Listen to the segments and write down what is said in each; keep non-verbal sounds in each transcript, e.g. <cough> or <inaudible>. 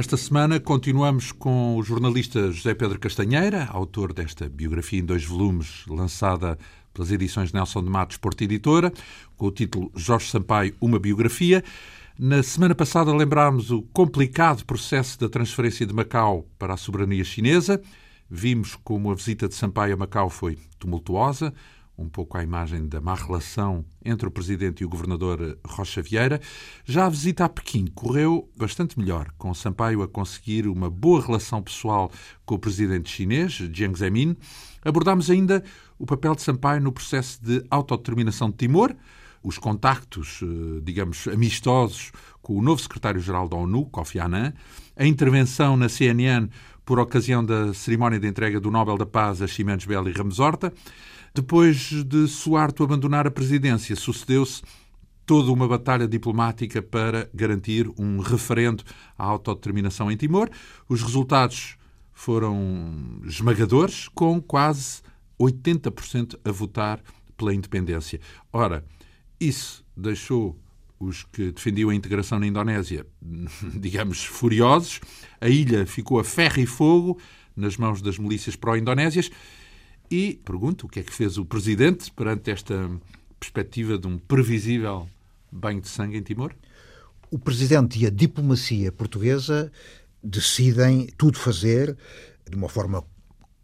Esta semana continuamos com o jornalista José Pedro Castanheira, autor desta biografia em dois volumes, lançada pelas edições Nelson de Matos Porta Editora, com o título Jorge Sampaio, uma biografia. Na semana passada lembrámos o complicado processo da transferência de Macau para a soberania chinesa. Vimos como a visita de Sampaio a Macau foi tumultuosa, um pouco à imagem da má relação entre o presidente e o governador Rocha Vieira. Já a visita a Pequim correu bastante melhor, com Sampaio a conseguir uma boa relação pessoal com o presidente chinês, Jiang Zemin. Abordámos ainda o papel de Sampaio no processo de autodeterminação de Timor, os contactos, eh, digamos, amistosos com o novo secretário-geral da ONU, Kofi Annan, a intervenção na CNN por ocasião da cerimónia de entrega do Nobel da Paz a Ximenes Belo e Ramos Horta, depois de Suarto abandonar a presidência, sucedeu-se toda uma batalha diplomática para garantir um referendo à autodeterminação em Timor. Os resultados foram esmagadores, com quase 80% a votar pela independência. Ora, isso deixou os que defendiam a integração na Indonésia, <laughs> digamos, furiosos. A ilha ficou a ferro e fogo nas mãos das milícias pró-indonésias e pergunto o que é que fez o Presidente perante esta perspectiva de um previsível banho de sangue em Timor? O Presidente e a diplomacia portuguesa decidem tudo fazer de uma forma,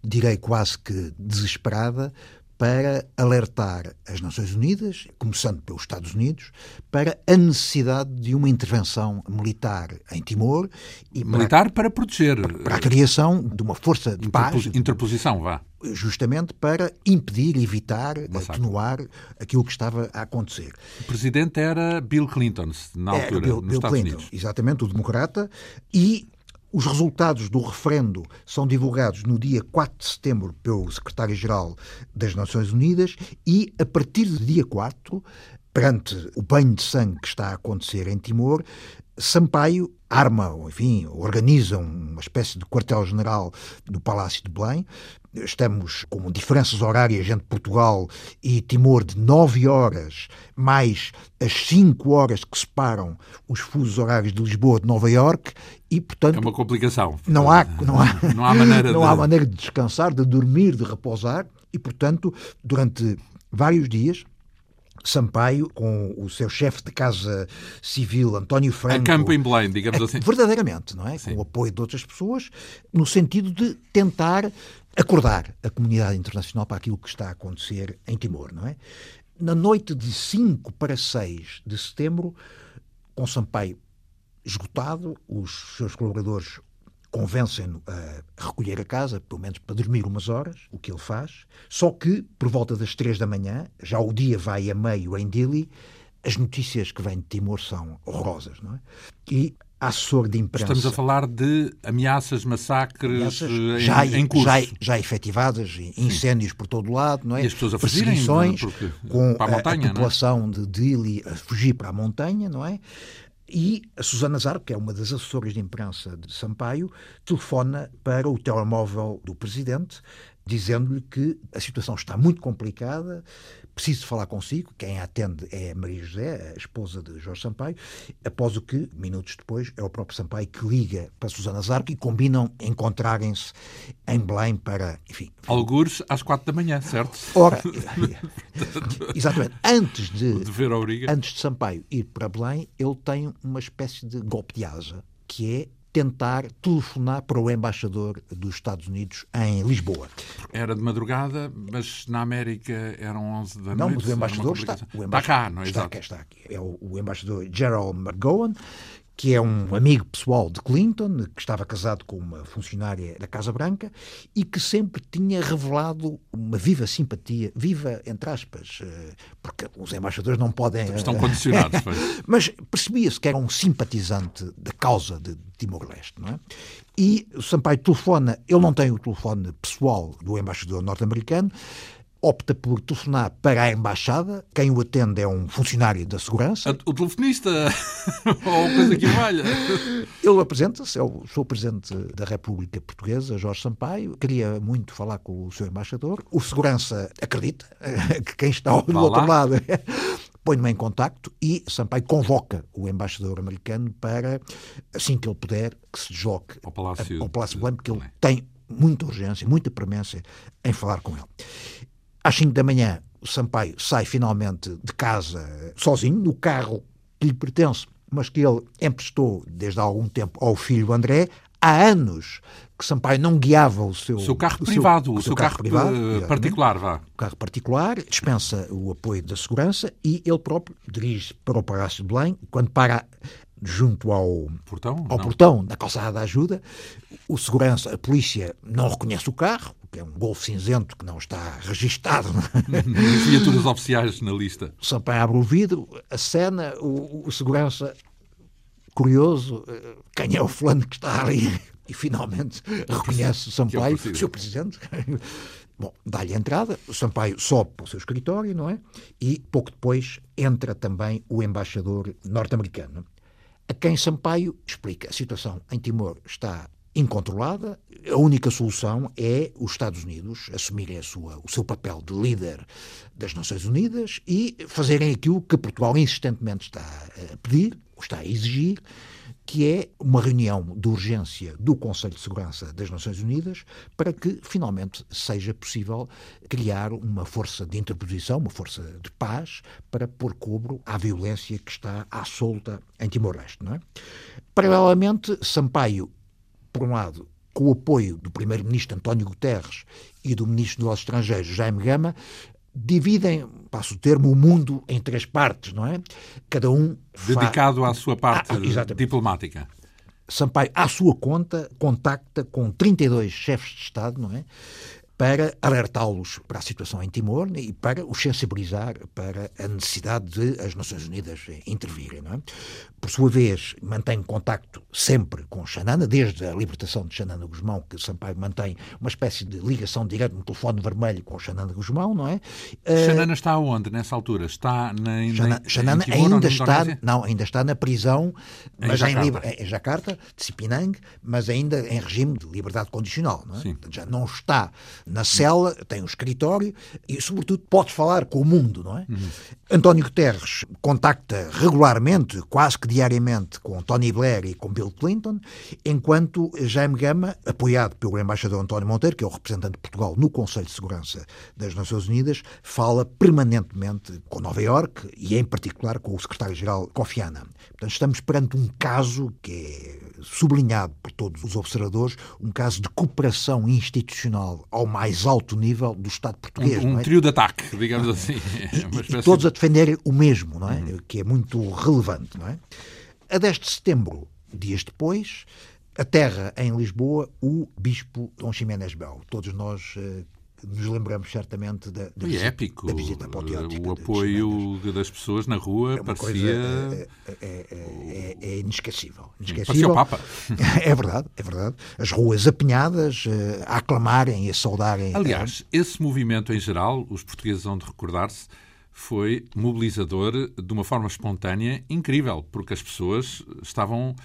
direi quase que desesperada, para alertar as Nações Unidas, começando pelos Estados Unidos, para a necessidade de uma intervenção militar em Timor. E militar para, para proteger. Para a criação de uma força de paz. Interposição, vá. Justamente para impedir, evitar, Massacre. atenuar aquilo que estava a acontecer. O presidente era Bill Clinton, na altura, Bill, nos Bill Estados Clinton, Unidos. Exatamente, o democrata. E os resultados do referendo são divulgados no dia 4 de setembro pelo secretário-geral das Nações Unidas e, a partir do dia 4, perante o banho de sangue que está a acontecer em Timor, Sampaio arma, enfim, organiza uma espécie de quartel-general no Palácio de Belém. Estamos com diferenças horárias entre Portugal e Timor de 9 horas, mais as 5 horas que separam os fusos horários de Lisboa de Nova Iorque e, portanto... É uma complicação. Não há, não há, não há, maneira, <laughs> não de... há maneira de descansar, de dormir, de repousar e, portanto, durante vários dias Sampaio, com o seu chefe de casa civil, António Franco. A campo em Belém, digamos assim. Verdadeiramente, não é? Sim. Com o apoio de outras pessoas, no sentido de tentar acordar a comunidade internacional para aquilo que está a acontecer em Timor, não é? Na noite de 5 para 6 de setembro, com Sampaio esgotado, os seus colaboradores convencem-no a recolher a casa, pelo menos para dormir umas horas, o que ele faz. Só que, por volta das três da manhã, já o dia vai a meio em Dili, as notícias que vêm de Timor são horrorosas, não é? E assessor de imprensa... Estamos a falar de ameaças, massacres ameaças em, já, em curso. Já, já efetivadas, incêndios Sim. por todo o lado, não é? E as pessoas a fugirem, com a, montanha, a, a população é? de Dili a fugir para a montanha, não é? E a Susana Zarco, que é uma das assessoras de imprensa de Sampaio, telefona para o telemóvel do presidente, dizendo-lhe que a situação está muito complicada, preciso falar consigo. Quem a atende é Maria José, a esposa de Jorge Sampaio. Após o que, minutos depois, é o próprio Sampaio que liga para Susana Zarco e combinam encontrarem-se em Belém para, enfim... Algures às quatro da manhã, certo? Ora, <laughs> <laughs> exatamente. Antes de, de antes de Sampaio ir para Belém, ele tem uma espécie de golpe de asa, que é tentar telefonar para o embaixador dos Estados Unidos em Lisboa. Era de madrugada, mas na América eram 11 da não, noite. Não, mas o embaixador está, o embaixador, está cá, não é? Está, está aqui. É o, o embaixador Gerald McGowan, que é um amigo pessoal de Clinton, que estava casado com uma funcionária da Casa Branca e que sempre tinha revelado uma viva simpatia, viva entre aspas, eh, porque os embaixadores não podem. Estão eh, condicionados, <laughs> Mas percebia-se que era um simpatizante da causa de Timor-Leste, não é? E o Sampaio telefona, ele não tem o telefone pessoal do embaixador norte-americano, opta por telefonar para a embaixada. Quem o atende é um funcionário da segurança. O telefonista, <laughs> ou coisa que valha. Ele apresenta-se, eu sou o Presidente da República Portuguesa, Jorge Sampaio. Queria muito falar com o seu embaixador. O segurança acredita <laughs> que quem está do outro lado <laughs> põe-me em contacto e Sampaio convoca o embaixador americano para, assim que ele puder, que se desloque ao Palácio, ao Palácio Belém, porque ele tem muita urgência, muita premência em falar com ele. Às 5 da manhã, o Sampaio sai finalmente de casa sozinho, no carro que lhe pertence, mas que ele emprestou desde há algum tempo ao filho André. Há anos que Sampaio não guiava o seu, seu carro o privado, seu, o seu, carro, carro privado, particular, vá. O carro particular, dispensa o apoio da segurança e ele próprio dirige para o Palácio de Belém. Quando para junto ao portão, ao portão da calçada da ajuda, o segurança, a polícia não reconhece o carro, que é um Golf cinzento que não está registado. É? Viaturas oficiais na lista. Sampaio abre o vidro, a cena, o, o segurança curioso, eh, quem é o fulano que está ali? E finalmente reconhece o Sampaio, o seu presidente. Bom, dá-lhe a entrada, o Sampaio sobe para o seu escritório, não é? E pouco depois entra também o embaixador norte-americano, a quem Sampaio explica a situação em Timor está incontrolada. A única solução é os Estados Unidos assumirem sua, o seu papel de líder das Nações Unidas e fazerem aquilo que Portugal insistentemente está a pedir, ou está a exigir, que é uma reunião de urgência do Conselho de Segurança das Nações Unidas para que finalmente seja possível criar uma força de interposição, uma força de paz, para pôr cobro à violência que está à solta em Timor-Leste. É? Paralelamente, Sampaio por um lado, com o apoio do primeiro-ministro António Guterres e do ministro dos Estrangeiros Jaime Gama, dividem, passo o termo, o mundo em três partes, não é? Cada um dedicado à sua parte ah, diplomática. Sampaio, à sua conta, contacta com 32 chefes de Estado, não é? Para alertá-los para a situação em Timor e para os sensibilizar para a necessidade de as Nações Unidas intervirem. É? Por sua vez, mantém contacto sempre com Xanana, desde a libertação de Xanana Guzmão, que Sampaio mantém uma espécie de ligação direta no telefone vermelho com Xanana Guzmão, não é? Xanana está onde nessa altura? Está na, Xanana, Xanana em Timor, ainda está, não, ainda está na prisão, em mas Jacarta. Em, em Jacarta, de Sipinang, mas ainda em regime de liberdade condicional, não é? Sim. Já não está na cela, tem um escritório e, sobretudo, pode falar com o mundo, não é? Uhum. António Guterres contacta regularmente, quase que diariamente, com Tony Blair e com Bill Clinton, enquanto Jaime Gama, apoiado pelo embaixador António Monteiro, que é o representante de Portugal no Conselho de Segurança das Nações Unidas, fala permanentemente com Nova Iorque e, em particular, com o secretário-geral Kofi Annan. Portanto, estamos perante um caso que é sublinhado por todos os observadores, um caso de cooperação institucional ao mais alto nível do Estado português. Um, um é? trio de ataque, digamos assim. E, e, todos a defenderem o mesmo, não é? Uhum. Que é muito relevante, não é? A 10 de setembro, dias depois, aterra em Lisboa o Bispo Dom Ximénez Bel. Todos nós uh, nos lembramos certamente da, da, visita, épico. da visita apoteótica. O apoio das pessoas na rua é parecia... Coisa, é, é, é, é inesquecível. inesquecível. Parecia o Papa. <laughs> É verdade, é verdade. As ruas apinhadas, eh, a aclamarem e a saudarem. Aliás, esse movimento em geral, os portugueses vão de recordar-se, foi mobilizador de uma forma espontânea incrível, porque as pessoas estavam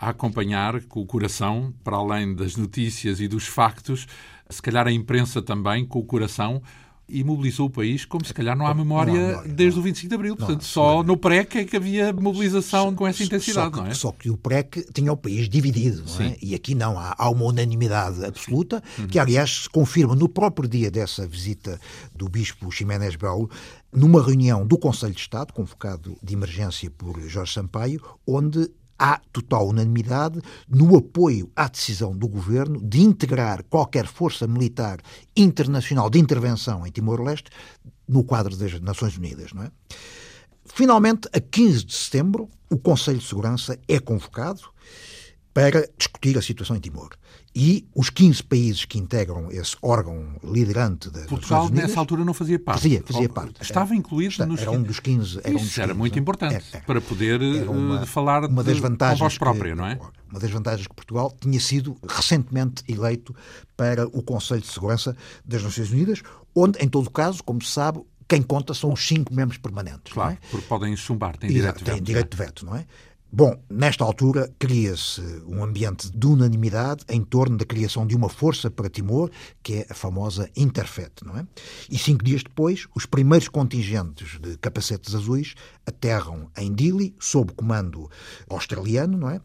a acompanhar com o coração, para além das notícias e dos factos, se calhar a imprensa também, com o coração, e mobilizou o país como se calhar não há memória, não há memória desde não. o 25 de Abril. Portanto, só no PREC é que havia mobilização com essa intensidade, só que, é? Só que o PREC tinha o país dividido, é? E aqui não, há, há uma unanimidade absoluta, uhum. que aliás se confirma no próprio dia dessa visita do Bispo Ximénez Belo, numa reunião do Conselho de Estado, convocado de emergência por Jorge Sampaio, onde há total unanimidade no apoio à decisão do governo de integrar qualquer força militar internacional de intervenção em Timor-Leste no quadro das Nações Unidas. Não é? Finalmente, a 15 de setembro, o Conselho de Segurança é convocado para discutir a situação em Timor. E os 15 países que integram esse órgão liderante das Portugal, Unidas, nessa altura, não fazia parte. Fazia, fazia parte. Estava incluído era, nos Era um dos 15. Era, um dos Isso era 15, muito não? importante Era, era. para poder uma, uh, falar uma das de, vantagens com voz própria, que, não é? Uma das vantagens que Portugal tinha sido recentemente eleito para o Conselho de Segurança das Nações Unidas, onde, em todo caso, como se sabe, quem conta são os cinco membros permanentes. Claro, é? porque podem chumbar, têm Exato, direito de veto. Têm direito de veto, não é? Bom, nesta altura cria-se um ambiente de unanimidade em torno da criação de uma força para Timor, que é a famosa Interfet, não é? E cinco dias depois, os primeiros contingentes de capacetes azuis aterram em Dili, sob comando australiano, não é?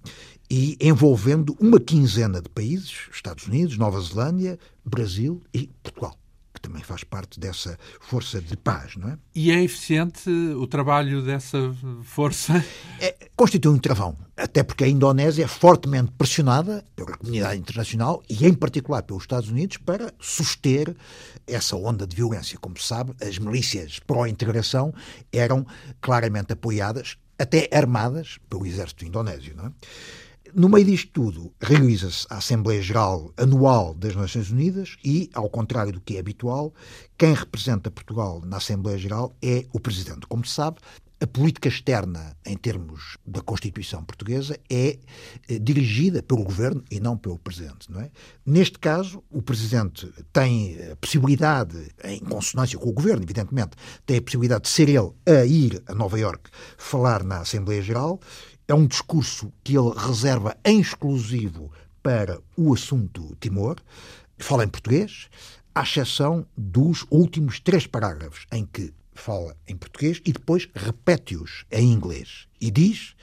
E envolvendo uma quinzena de países, Estados Unidos, Nova Zelândia, Brasil e Portugal também faz parte dessa força de paz, não é? E é eficiente o trabalho dessa força? É, constitui um travão, até porque a Indonésia é fortemente pressionada pela comunidade internacional e, em particular, pelos Estados Unidos para suster essa onda de violência. Como se sabe, as milícias pró-integração eram claramente apoiadas, até armadas, pelo exército indonésio, não é? No meio disto tudo, realiza-se a Assembleia Geral Anual das Nações Unidas e, ao contrário do que é habitual, quem representa Portugal na Assembleia Geral é o Presidente. Como se sabe, a política externa, em termos da Constituição portuguesa, é eh, dirigida pelo Governo e não pelo Presidente. Não é? Neste caso, o Presidente tem a possibilidade, em consonância com o Governo, evidentemente, tem a possibilidade de ser ele a ir a Nova Iorque falar na Assembleia Geral é um discurso que ele reserva em exclusivo para o assunto Timor, fala em português, à exceção dos últimos três parágrafos, em que fala em português e depois repete-os em inglês. E diz,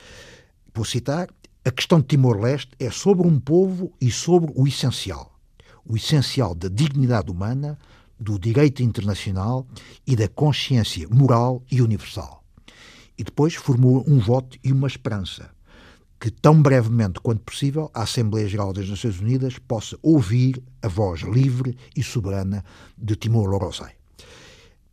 vou citar, a questão de Timor-Leste é sobre um povo e sobre o essencial. O essencial da dignidade humana, do direito internacional e da consciência moral e universal e depois formula um voto e uma esperança que, tão brevemente quanto possível, a Assembleia Geral das Nações Unidas possa ouvir a voz livre e soberana de Timor-Leste.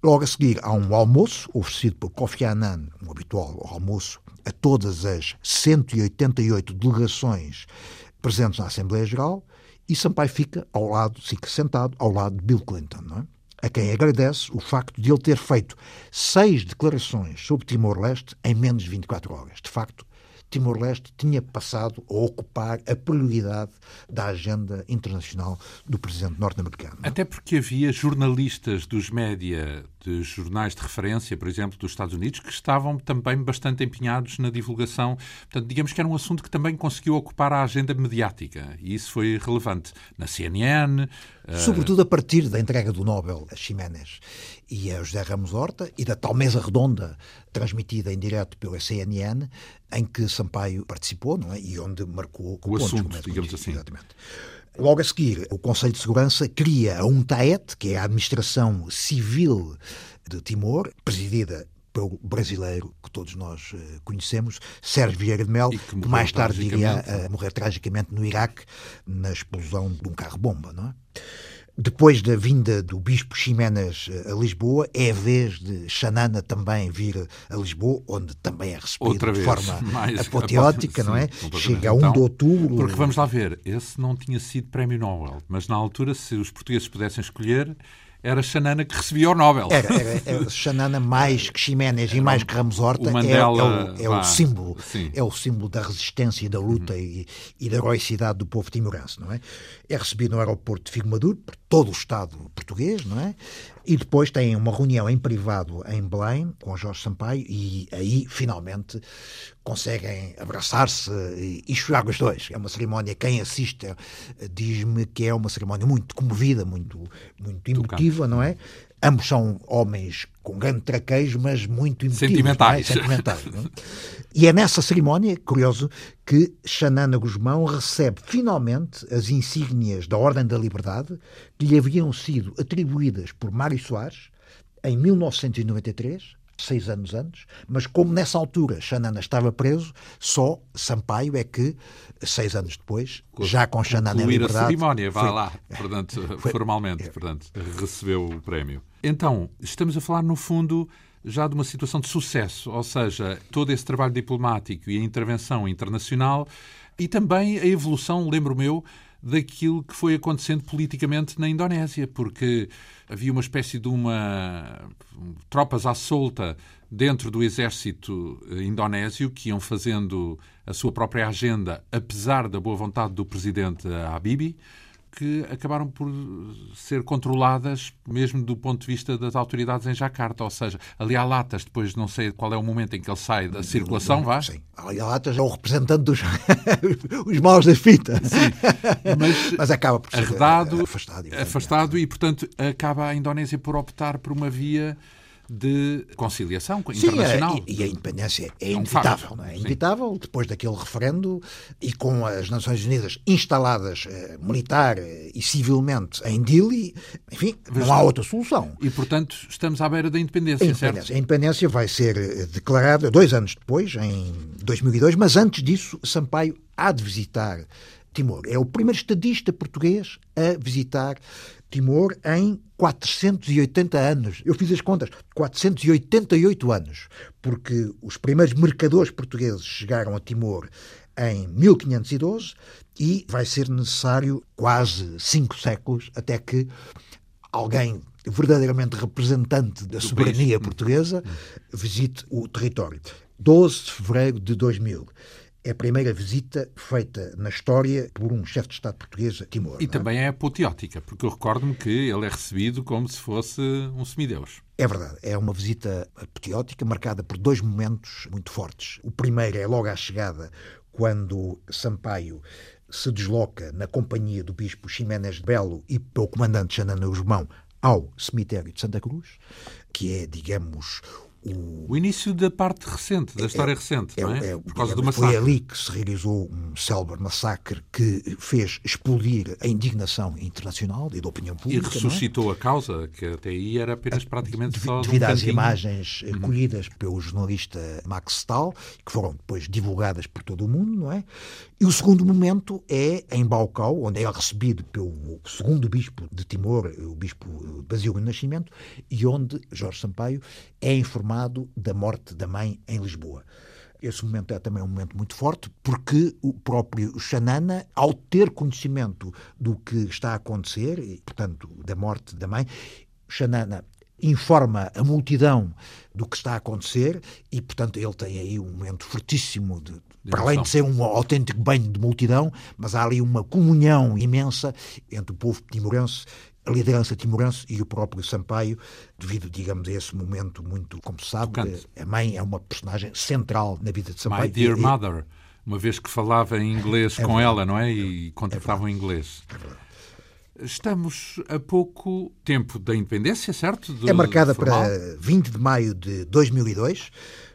Logo a seguir, há um almoço oferecido por Kofi Annan, um habitual almoço, a todas as 188 delegações presentes na Assembleia Geral, e Sampaio fica ao lado, fica sentado ao lado de Bill Clinton, não é? A quem agradece o facto de ele ter feito seis declarações sobre Timor-Leste em menos de 24 horas. De facto, Timor-Leste tinha passado a ocupar a prioridade da agenda internacional do presidente norte-americano. Até porque havia jornalistas dos média, de jornais de referência, por exemplo, dos Estados Unidos, que estavam também bastante empenhados na divulgação. Portanto, digamos que era um assunto que também conseguiu ocupar a agenda mediática. E isso foi relevante na CNN. Eh, Sobretudo a partir da entrega do Nobel a Ximénez e a José Ramos Horta e da tal mesa redonda transmitida em direto pela CNN, em que Sampaio participou não é? e onde marcou o pontos, assunto, digamos assim. Exatamente. Logo a seguir, o Conselho de Segurança cria a UNTAET, que é a Administração Civil de Timor, presidida pelo brasileiro que todos nós uh, conhecemos, Sérgio Vieira de Mel, que, que, mais tarde iria uh, morrer tragicamente no Iraque na explosão de um carro-bomba, não é? Depois da vinda do Bispo Ximenes eh, a Lisboa, é a vez de Xanana também vir a Lisboa, onde também é recebido de forma <laughs> apoteótica, <laughs> não é? Chega a 1 então, de outubro. Porque vamos lá ver, esse não tinha sido prémio Nobel, mas na altura, se os portugueses pudessem escolher, era Xanana que recebia o Nobel. Era, era, era Xanana mais que Ximénez e mais que Ramos Horta. O Mandela, é, é, o, é o símbolo. Sim. É o símbolo da resistência e da luta uhum. e, e, da heroicidade do povo timorense, não é? É recebido no aeroporto de Figo Maduro por todo o Estado português, não é? E depois tem uma reunião em privado em Belém com Jorge Sampaio e aí finalmente conseguem abraçar-se e chorar os dois. É uma cerimónia, quem assiste eh, diz-me que é uma cerimónia muito comovida, muito, muito emotiva, não é? Ambos são homens com grande traquejo, mas muito emotivos. Sentimentais. É? Sentimentais é? E é nessa cerimónia, curioso, que Xanana Guzmão recebe finalmente as insígnias da Ordem da Liberdade que lhe haviam sido atribuídas por Mário Soares em 1993, seis anos antes, mas como nessa altura Xanana estava preso, só Sampaio é que, seis anos depois, já com Xanana em liberdade... a cerimónia, vá foi, lá, portanto, <laughs> foi, formalmente, portanto, recebeu o prémio. Então, estamos a falar, no fundo, já de uma situação de sucesso, ou seja, todo esse trabalho diplomático e a intervenção internacional e também a evolução, lembro meu, daquilo que foi acontecendo politicamente na Indonésia, porque havia uma espécie de uma tropas à solta dentro do exército indonésio que iam fazendo a sua própria agenda, apesar da boa vontade do presidente Habibie que acabaram por ser controladas mesmo do ponto de vista das autoridades em Jacarta. Ou seja, ali há latas, depois não sei qual é o momento em que ele sai da circulação, vá? Sim, ali há latas é o representante dos <laughs> os maus da fita. Sim, mas, <laughs> mas acaba por ser arredado, afastado. Afastado e, portanto, acaba a Indonésia por optar por uma via de conciliação internacional. Sim, e, a independência é, é inevitável. é? é inevitável, depois daquele referendo e com as Nações Unidas instaladas eh, militar eh, e civilmente em Dili, enfim, Mas, não há outra solução. E, portanto, estamos à beira da independência, a independência, certo? A independência vai ser eh, declarada dois anos depois, em 2002, mas antes disso, Sampaio há de visitar Timor. É o primeiro estadista português a visitar Timor em 480 anos. Eu fiz as contas, 488 anos, porque os primeiros mercadores portugueses chegaram a Timor em 1512 e vai ser necessário quase cinco séculos até que alguém verdadeiramente representante da soberania portuguesa visite o território. 12 de fevereiro de 2000 é a primeira visita feita na história por um chefe de Estado português a Timor. E é? também é apoteótica, porque eu recordo-me que ele é recebido como se fosse um semideus. É verdade, é uma visita apoteótica marcada por dois momentos muito fortes. O primeiro é logo à chegada, quando Sampaio se desloca na companhia do bispo Ximénez de Belo e pelo comandante Xanana Guzmão ao cemitério de Santa Cruz, que é, digamos, o, o início da parte recente, da é, história recente, é, não é? é Por causa do massacre. Foi ali que se realizou um célebre massacre que fez explodir a indignação internacional e da opinião pública. E ressuscitou a causa, que até aí era apenas praticamente só. Devido um às imagens uhum. colhidas pelo jornalista Max Stahl, que foram depois divulgadas por todo o mundo, não é? E o segundo momento é em Baucau, onde é recebido pelo segundo bispo de Timor, o bispo Basílio Nascimento, e onde Jorge Sampaio é informado da morte da mãe em Lisboa. Esse momento é também um momento muito forte, porque o próprio Xanana, ao ter conhecimento do que está a acontecer, e, portanto, da morte da mãe, Xanana informa a multidão do que está a acontecer e, portanto, ele tem aí um momento fortíssimo de, para além de ser um autêntico banho de multidão, mas há ali uma comunhão imensa entre o povo timorense a liderança timorense e o próprio Sampaio, devido, digamos, a esse momento muito, como se sabe, a mãe é uma personagem central na vida de Sampaio. My Dear e, Mother, uma vez que falava em inglês é com verdade, ela, não é? E é contratavam é em inglês. É Estamos a pouco tempo da independência, certo? Do, é marcada para 20 de maio de 2002.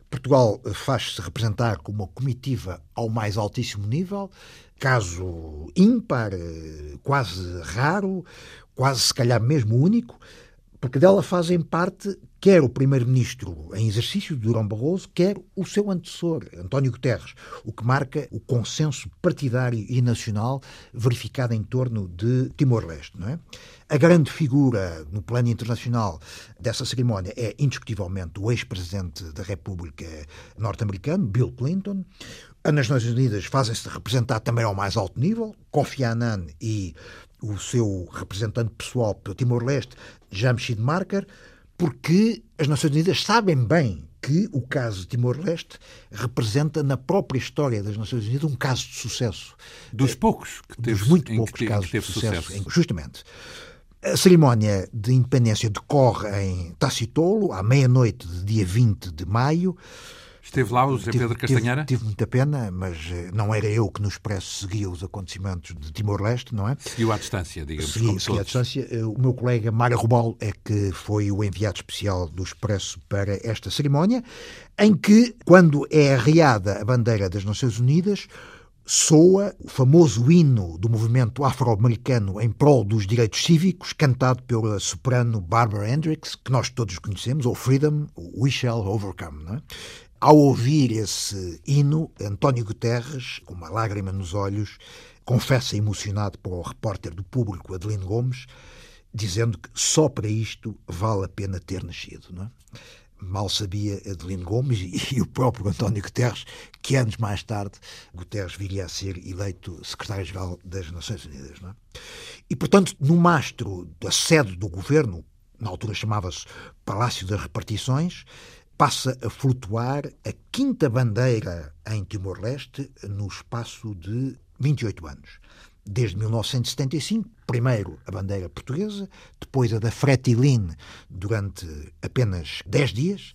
Portugal faz-se representar como uma comitiva ao mais altíssimo nível, caso ímpar, quase raro, quase se calhar mesmo único, porque dela fazem parte quer o primeiro-ministro em exercício, Durão Barroso, quer o seu antecessor, António Guterres, o que marca o consenso partidário e nacional verificado em torno de Timor-Leste. Não é? A grande figura no plano internacional dessa cerimónia é, indiscutivelmente, o ex-presidente da República norte-americano, Bill Clinton. As Nações Unidas fazem-se representar também ao mais alto nível, Kofi Annan e o seu representante pessoal pelo Timor-Leste, Jamshid Marker, porque as Nações Unidas sabem bem que o caso de Timor-Leste representa na própria história das Nações Unidas um caso de sucesso. Dos poucos que teve, Dos muito poucos que casos de sucesso. sucesso. Justamente. A cerimónia de independência decorre em Tacitolo, à meia-noite de dia 20 de maio. Esteve lá o José Pedro Castanheira? Tive, tive, muita pena, mas eh, não era eu que no Expresso seguia os acontecimentos de Timor-Leste, não é? Seguiu à distância, digamos. Segui, segui à distância. Eh, o meu colega Mário Rubal é que foi o enviado especial do Expresso para esta cerimónia, em que, quando é arriada a bandeira das Nações Unidas, soa o famoso hino do movimento afro-americano em prol dos direitos cívicos, cantado pela soprano Barbara Hendricks, que nós todos conhecemos, ou Freedom, We Shall Overcome. Não é? Ao ouvir esse hino, António Guterres, com uma lágrima nos olhos, confessa emocionado para o repórter do público Adelino Gomes, dizendo que só para isto vale a pena ter nascido. Não é? Mal sabia Adelino Gomes e, o próprio António Guterres que anos mais tarde Guterres viria a ser eleito secretário-geral das Nações Unidas. Não é? E, portanto, no mastro da sede do governo, na altura chamava-se Palácio das Repartições, passa a flutuar a quinta bandeira em Timor-Leste no espaço de 28 anos. desde 1975, primeiro a bandeira portuguesa, depois a da Fretilin durante apenas 10 dias,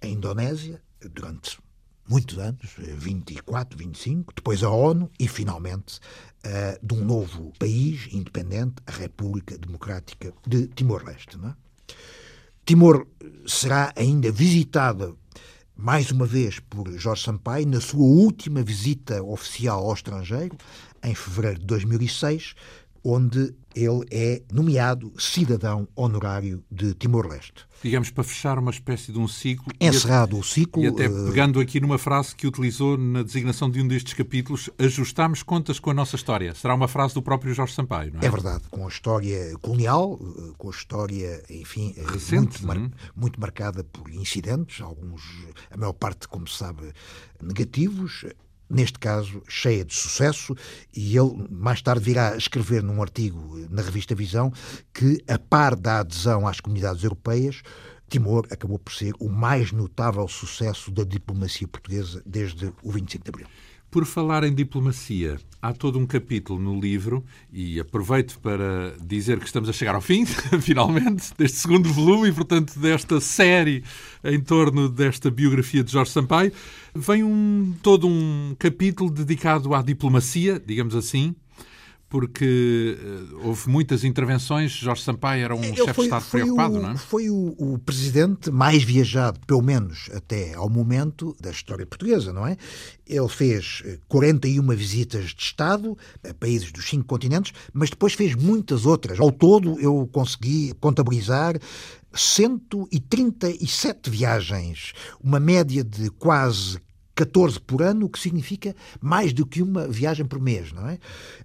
a Indonésia durante muitos anos, 24, 25, depois a ONU e, finalmente, uh, de um novo país independente, a República Democrática de Timor-Leste. É? Timor será ainda visitada mais uma vez por Jorge Sampaio na sua última visita oficial ao estrangeiro, em fevereiro de 2006, onde ele é nomeado cidadão honorário de Timor-Leste. Digamos, para fechar uma espécie de um ciclo. Encerrado o ciclo. E até eh, pegando aqui numa frase que utilizou na designação de um destes capítulos, ajustamos contas com a nossa história. Será uma frase do próprio Jorge Sampaio, não é? É verdade, com a história colonial, eh, com a história, enfim, eh, Recente, muito, mar... muito marcada por incidentes, alguns, a maior parte, como se sabe, negativos, neste caso, cheia de sucesso, e ele mais tarde virá escrever num artigo na revista Visão que, a par da adesão às comunidades europeias, Timor acabou por ser o mais notável sucesso da diplomacia portuguesa desde o 25 de Abril. Por falar em diplomacia, há todo um capítulo no livro, e aproveito para dizer que estamos a chegar ao fim, <laughs> finalmente, deste segundo volume e, portanto, desta série em torno desta biografia de Jorge Sampaio. Vem um, todo um capítulo dedicado à diplomacia, digamos assim, porque uh, houve muitas intervenções. Jorge Sampaio era um chefe de Estado preocupado, o, não é? Foi o, o, presidente mais viajado, pelo menos até ao momento, da história portuguesa, não é? Ele fez 41 eh, visitas de Estado a países dos cinco continentes, mas depois fez muitas outras. Ao todo, eu consegui contabilizar 137 viagens, uma média de quase 14 por ano, o que significa mais do que uma viagem por mês, não é?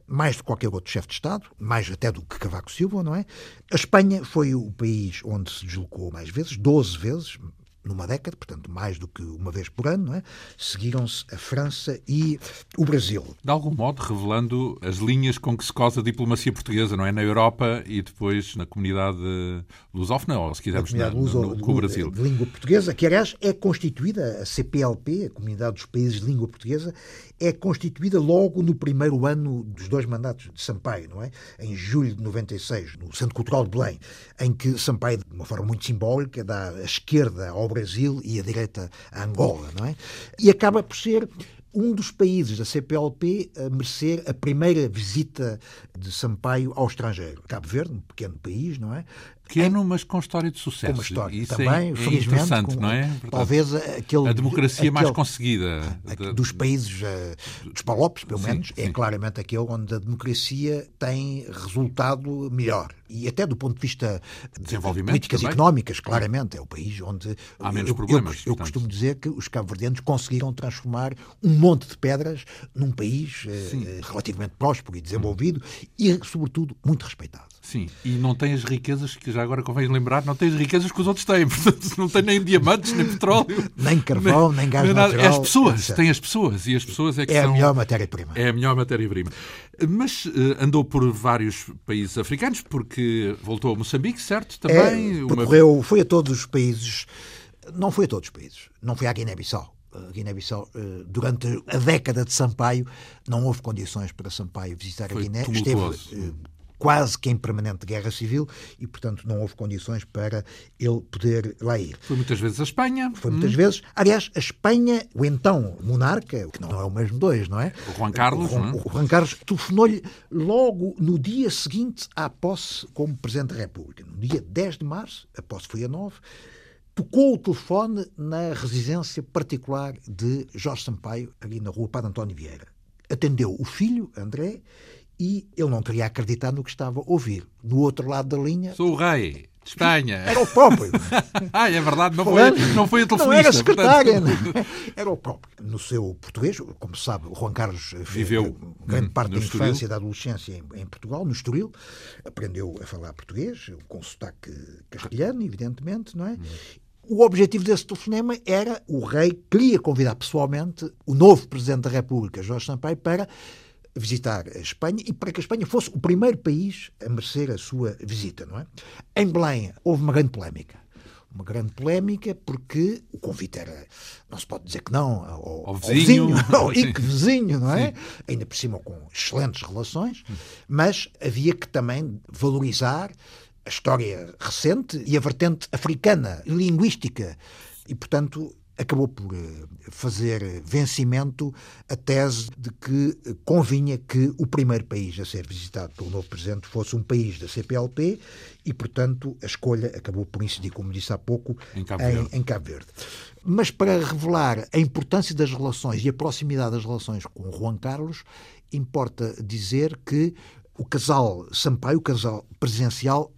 Mais do que qualquer outro chefe de Estado, mais até do que Cavaco Silva, não é? A Espanha foi o país onde se deslocou mais vezes, 12 vezes, numa década, portanto, mais do que uma vez por ano, é? seguiram-se a França e o Brasil. De algum modo, revelando as linhas com que se cosa a diplomacia portuguesa, não é? Na Europa e depois na comunidade lusófona, ou se quisermos, na, luso, no, com o Brasil. De língua portuguesa, que aliás é constituída, a CPLP, a Comunidade dos Países de Língua Portuguesa, é constituída logo no primeiro ano dos dois mandatos de Sampaio, não é? Em julho de 96, no Centro Cultural de Belém, em que Sampaio, de uma forma muito simbólica, dá a esquerda ao Brasil e a direita a Angola, não é? E acaba por ser um dos países da CPLP a merecer a primeira visita de Sampaio ao estrangeiro. Cabo Verde, um pequeno país, não é? Pequeno, mas com história de sucesso. Uma história Isso também, é, felizmente. interessante, com, não é? Portanto, talvez aquele... A democracia aquele, mais conseguida. Dos países, uh, dos palopes, pelo menos, sim, é sim. claramente aquele onde a democracia tem resultado melhor. E até do ponto de vista de políticas também. económicas, claramente, é o país onde... Há menos eu, problemas. Eu, eu costumo dizer que os cabo-verdianos conseguiram transformar um monte de pedras num país uh, relativamente próspero e desenvolvido hum. e, sobretudo, muito respeitado. Sim, e não tem as riquezas que já agora convém lembrar, não tem as riquezas que os outros têm, <laughs> portanto não tem nem diamantes, nem petróleo, <laughs> nem carvão, nem, nem gás nem natural. É as pessoas, tem as pessoas e as pessoas é que é são... a melhor matéria-prima. É a melhor matéria-prima. Mas uh, andou por vários países africanos, porque voltou a Moçambique, certo? Também é, percorreu, uma... foi a todos os países, não foi a todos os países, não foi à Guiné-Bissau. Guiné-Bissau, eh, durante a década de Sampaio, não houve condições para Sampaio visitar foi a Guiné. Tumultuoso. Esteve quase que em permanente guerra civil e, portanto, não houve condições para ele poder lá ir. Foi muitas vezes a Espanha. Foi muitas hum. vezes. Aliás, a Espanha, o então monarca, que não é o mesmo dois, não é? O Juan Carlos. O, Juan, é? o Juan Carlos telefonou-lhe logo no dia seguinte à posse como Presidente da República. No dia 10 de março, a posse foi a 9, tocou o telefone na residência particular de Jorge Sampaio, ali na rua Padre António Vieira. Atendeu o filho, André, e ele não queria acreditar no que estava a ouvir. No outro lado da linha. Sou o rei. De Espanha. Era o próprio. ah, <laughs> é verdade, não foi, não foi a telefonista. Não era secretária. Portanto... Era o próprio. No seu português, como se sabe, o Juan Carlos viveu grande parte da infância e da adolescência em, em, Portugal, no Estoril. Aprendeu a falar português, com sotaque castelhano, evidentemente, não é? Hum. O objetivo desse telefonema era o rei queria convidar pessoalmente o novo Presidente da República, Jorge Sampaio, para visitar a Espanha e para que a Espanha fosse o primeiro país a merecer a sua visita, não é? Em Belém houve uma grande polémica. Uma grande polémica porque o convite era, não se pode dizer que não, ao, ao vizinho, ao vizinho, <laughs> ao vizinho, não é? Sim. Ainda por cima com excelentes relações, mas havia que também valorizar a história recente e a vertente africana, linguística. E, portanto, acabou por eh, fazer vencimento a tese de que convinha que o primeiro país a ser visitado pelo novo presidente fosse um país da CPLP e, portanto, a escolha acabou por incidir, como disse há pouco, em Cabo Verde. Em, em Cabo Verde. Mas para revelar a importância das relações e a proximidade das relações com Juan Carlos, importa dizer que o casal Sampaio, o casal presidencial,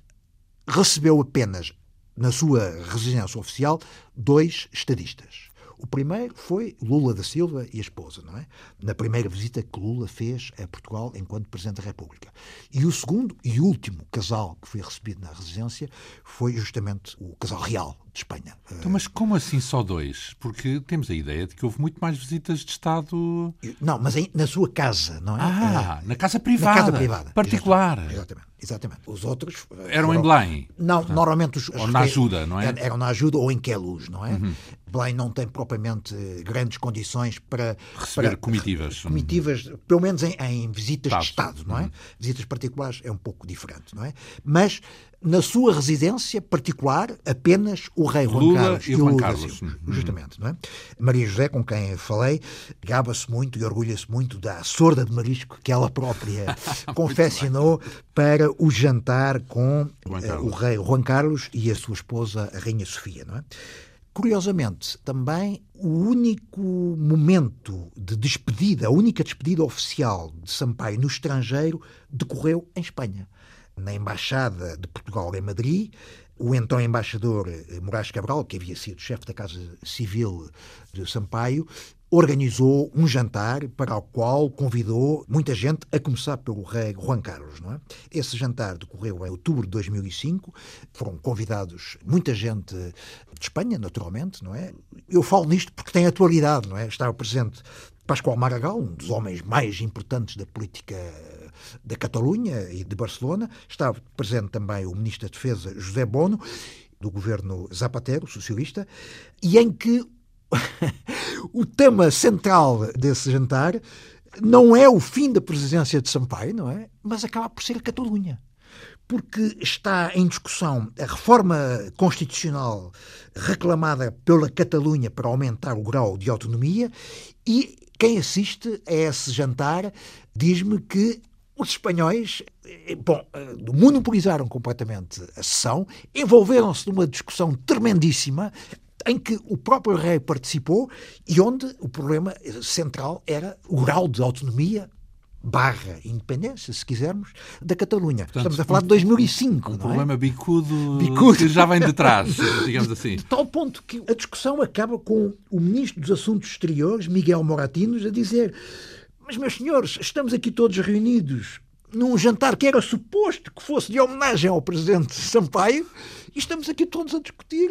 recebeu apenas na sua residência oficial dois estadistas. O primeiro foi Lula da Silva e a esposa, não é? Na primeira visita que Lula fez a Portugal enquanto Presidente da República. E o segundo e último casal que foi recebido na residência foi justamente o casal real de Espanha. Então, mas como assim só dois? Porque temos a ideia de que houve muito mais visitas de Estado. Não, mas na sua casa, não é? Ah, na casa privada. Na casa privada. Particular. Exatamente. exatamente. Os outros. Eram foram... em Belém? Não, ah. normalmente os. Ou na ajuda, não é? Eram na ajuda ou em Queluz, não é? Uhum. Belém não tem propriamente grandes condições para. Receber para, comitivas. Comitivas, pelo menos em, em visitas de Estado, não é? Uhum. Visitas particulares é um pouco diferente, não é? Mas na sua residência particular, apenas o rei Juan Lula Carlos e, o Juan Carlos. Uhum. Justamente, não é? Maria José, com quem falei, gaba-se muito e orgulha-se muito da sorda de marisco que ela própria <laughs> confeccionou para o jantar com uh, o rei Juan Carlos e a sua esposa, a rainha Sofia, não é? Curiosamente, também o único momento de despedida, a única despedida oficial de Sampaio no estrangeiro decorreu em Espanha na Embaixada de Portugal em Madrid, o então embaixador eh, Moraes Cabral, que havia sido chefe da Casa Civil de Sampaio, organizou um jantar para o qual convidou muita gente, a começar pelo rei Juan Carlos. Não é? Esse jantar decorreu em outubro de 2005, foram convidados muita gente de Espanha, naturalmente, não é? Eu falo nisto porque tem atualidade, não é? Estava presente Pascoal Maragall, um dos homens mais importantes da política da Catalunha e de Barcelona. Estava presente também o Ministro da Defesa, José Bono, do governo Zapatero, socialista, e em que <laughs> o tema central desse jantar não é o fim da presidência de Sampaio, não é? Mas acaba por ser a Catalunha. Porque está em discussão a reforma constitucional reclamada pela Catalunha para aumentar o grau de autonomia e quem assiste a esse jantar diz-me que os espanhóis, eh, bom, eh, monopolizaram completamente a sessão, envolveram-se numa discussão tremendíssima em que o próprio rei participou e onde o problema central era o grau de autonomia barra independência, se quisermos, da Catalunha. Portanto, Estamos a falar de 2005. Um, um problema é? bicudo, bicudo que já vem de trás, digamos <laughs> assim. De tal ponto que a discussão acaba com o Ministro dos Assuntos Exteriores, Miguel Moratinos, a dizer mas, meus senhores, estamos aqui todos reunidos num jantar que era suposto que fosse de homenagem ao presidente Sampaio e estamos aqui todos a discutir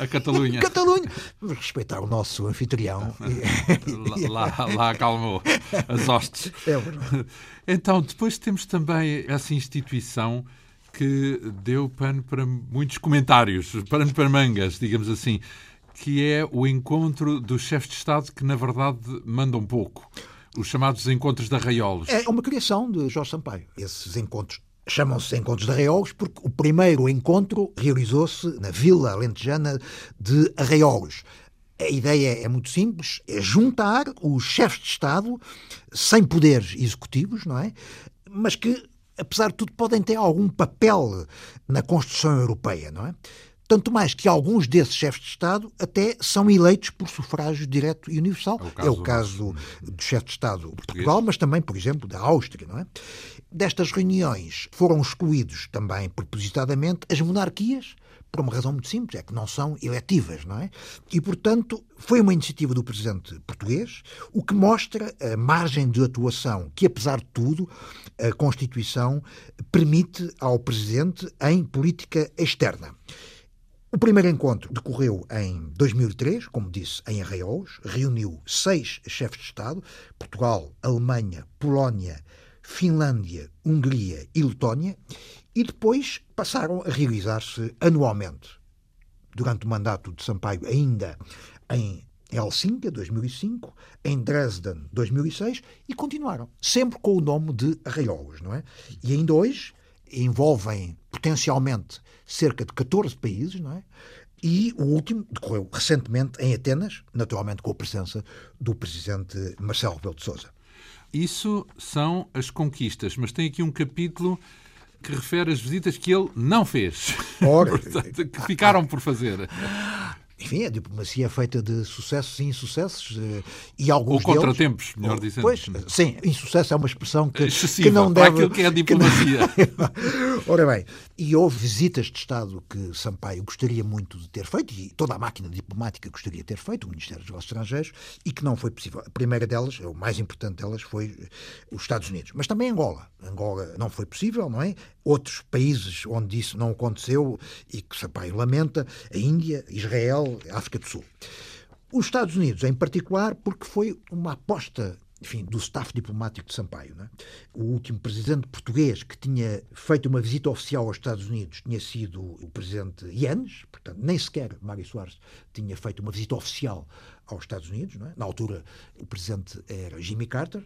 a Catalunha. <laughs> Catalunha. Vamos respeitar o nosso anfitrião. <laughs> lá, lá, lá acalmou as hostes. É verdade. Então, depois temos também essa instituição que deu pano para muitos comentários, pano para mangas, digamos assim, que é o encontro dos chefes de Estado que, na verdade, mandam pouco os chamados encontros de arraiolos. É uma criação de Jorge Sampaio. Esses encontros chamam-se Encontros de Arraiolos porque o primeiro encontro realizou-se na Vila Alentejana de Arraiolos. A ideia é muito simples, é juntar os chefes de Estado sem poderes executivos, não é? Mas que, apesar de tudo, podem ter algum papel na construção europeia, não é? Tanto mais que alguns desses chefes de Estado até são eleitos por sufrágio direto e universal. É o caso, é caso do chefe de Estado de Portugal, mas também, por exemplo, da Áustria. Não é? Destas reuniões foram excluídos também, propositadamente, as monarquias, por uma razão muito simples, é que não são eletivas, não é? E, portanto, foi uma iniciativa do presidente português, o que mostra a margem de atuação que, apesar de tudo, a Constituição permite ao presidente em política externa. O primeiro encontro decorreu em 2003, como disse, em Arraiolos, reuniu seis chefes de Estado, Portugal, Alemanha, Polónia, Finlândia, Hungria e Letónia, e depois passaram a realizar-se anualmente. durante o mandato de Sampaio, ainda em Helsinki, 2005, em Dresden, 2006, e continuaram, sempre com o nome de arraiolos, não é? E ainda hoje envolvem potencialmente cerca de 14 países, não é? E o último decorreu recentemente em Atenas, naturalmente com a presença do presidente Marcelo Rebelo de Sousa. Isso são as conquistas, mas tem aqui um capítulo que refere as visitas que ele não fez. Ora, <laughs> Portanto, que ficaram por fazer. Enfim, a diplomacia é feita de sucessos e insucessos eh, e alguns Ou contratempos, melhor deles, dizendo. Pois, sim, insucesso é uma expressão que, Excessiva que não deve... aquilo que é a diplomacia. não- <laughs> Ora bem, e houve visitas de Estado que Sampaio gostaria muito de ter feito, e toda a máquina diplomática gostaria de ter feito, o Ministério dos Negócios Estrangeiros, e que não foi possível. A primeira delas, o mais importante delas, foi os Estados Unidos, mas também Angola. Angola não foi possível, não é? Outros países onde isso não aconteceu e que Sampaio lamenta, a Índia, Israel, África do Sul. Os Estados Unidos, em particular, porque foi uma aposta enfim, do staff diplomático de Sampaio. Não é? O último presidente português que tinha feito uma visita oficial aos Estados Unidos tinha sido o presidente Yanes, portanto, nem sequer Mário Soares tinha feito uma visita oficial aos Estados Unidos. É? Na altura, o presidente era Jimmy Carter.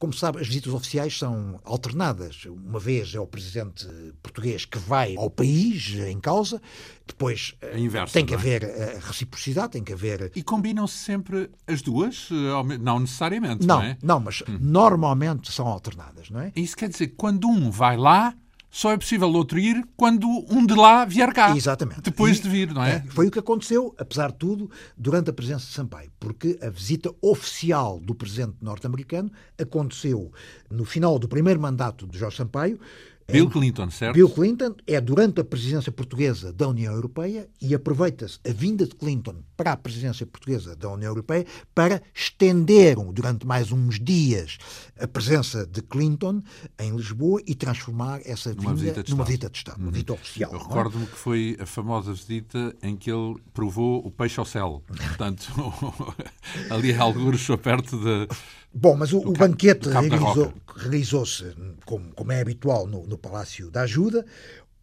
Como se sabe, as visitas oficiais são alternadas. Uma vez é o presidente português que vai ao país em causa, depois A inversa, tem que é? haver a reciprocidade, tem que haver E combinam-se sempre as duas? eh, Não necessariamente, Não, não, é? não, mas normalmente são alternadas, não é? Isso quer dizer que quando um vai lá, só é possível outro ir quando um de lá vier cá. Exatamente. Depois E- de vir, não é? Foi o que aconteceu, apesar de tudo, durante a presença de Sampaio, porque a visita oficial do presidente norte-americano aconteceu no final do primeiro mandato de Jorge Sampaio. Bill Clinton, certo? Bill Clinton é durante a presidência portuguesa da União Europeia e aproveita-se a vinda de Clinton para a presidência portuguesa da União Europeia para estender durante mais uns dias a presença de Clinton em Lisboa e transformar essa Numa vinda visita de numa Estado. visita de Estado, uma visita oficial. Eu é? recordo-me que foi a famosa visita em que ele provou o peixe ao céu. <laughs> Portanto, <laughs> ali a algures perto de... Bom, mas o, o banquete da realizou- realizou-se, como, como é habitual, no, no Palácio da Ajuda,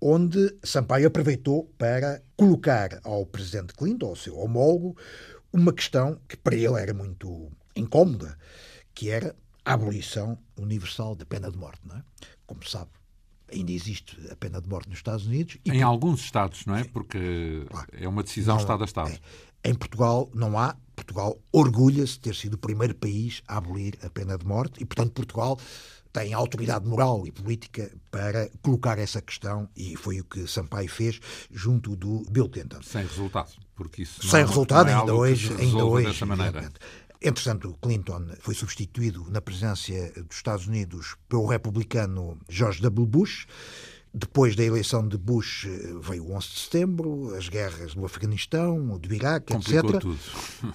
onde Sampaio aproveitou para colocar ao presidente Clinton, ao seu homólogo, uma questão que para ele era muito incómoda, que era a abolição universal da pena de morte. Não é? Como sabe, ainda existe a pena de morte nos Estados Unidos. E Em alguns Estados, não é? Porque é uma decisão Não, Estado a Estado. é. Em Portugal não há. Portugal orgulha-se de ter sido o primeiro país a abolir a pena de morte e, portanto, Portugal tem autoridade moral e política para colocar essa questão e foi o que Sampaio fez junto do Bill Clinton. Sem resultado. Porque isso não Sem é- resultado, não é ainda hoje, ainda hoje. dessa maneira. exatamente. Entretanto, Clinton foi substituído na presidência dos Estados Unidos pelo republicano George W. Bush. Depois da eleição de Bush eh, veio o 11 de setembro, as guerras do Afeganistão, do Iraque, Complicou etc. tudo.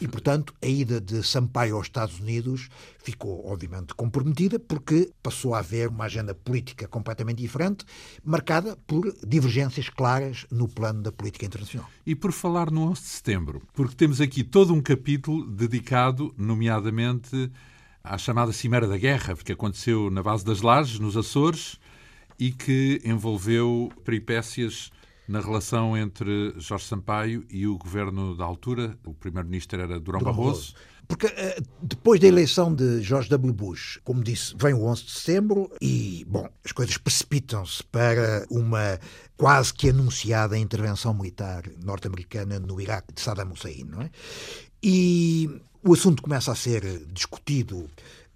E, portanto, a ida de Sampaio aos Estados Unidos ficou, obviamente, comprometida, porque passou a haver uma agenda política completamente diferente, marcada por divergências claras no plano da política internacional. E por falar no 11 de setembro, porque temos aqui todo um capítulo dedicado, nomeadamente, à chamada Cimeira da Guerra, que aconteceu na base das Lajes, nos Açores, e que envolveu peripécias na relação entre Jorge Sampaio e o governo da altura. O primeiro-ministro era Durão Barroso. Porque eh, depois da eleição de George W. Bush, como disse, vem o 11 de setembro e, bom, as coisas precipitam-se para uma quase que anunciada intervenção militar norte-americana no Iraque de Saddam Hussein, não é? E o assunto começa a ser discutido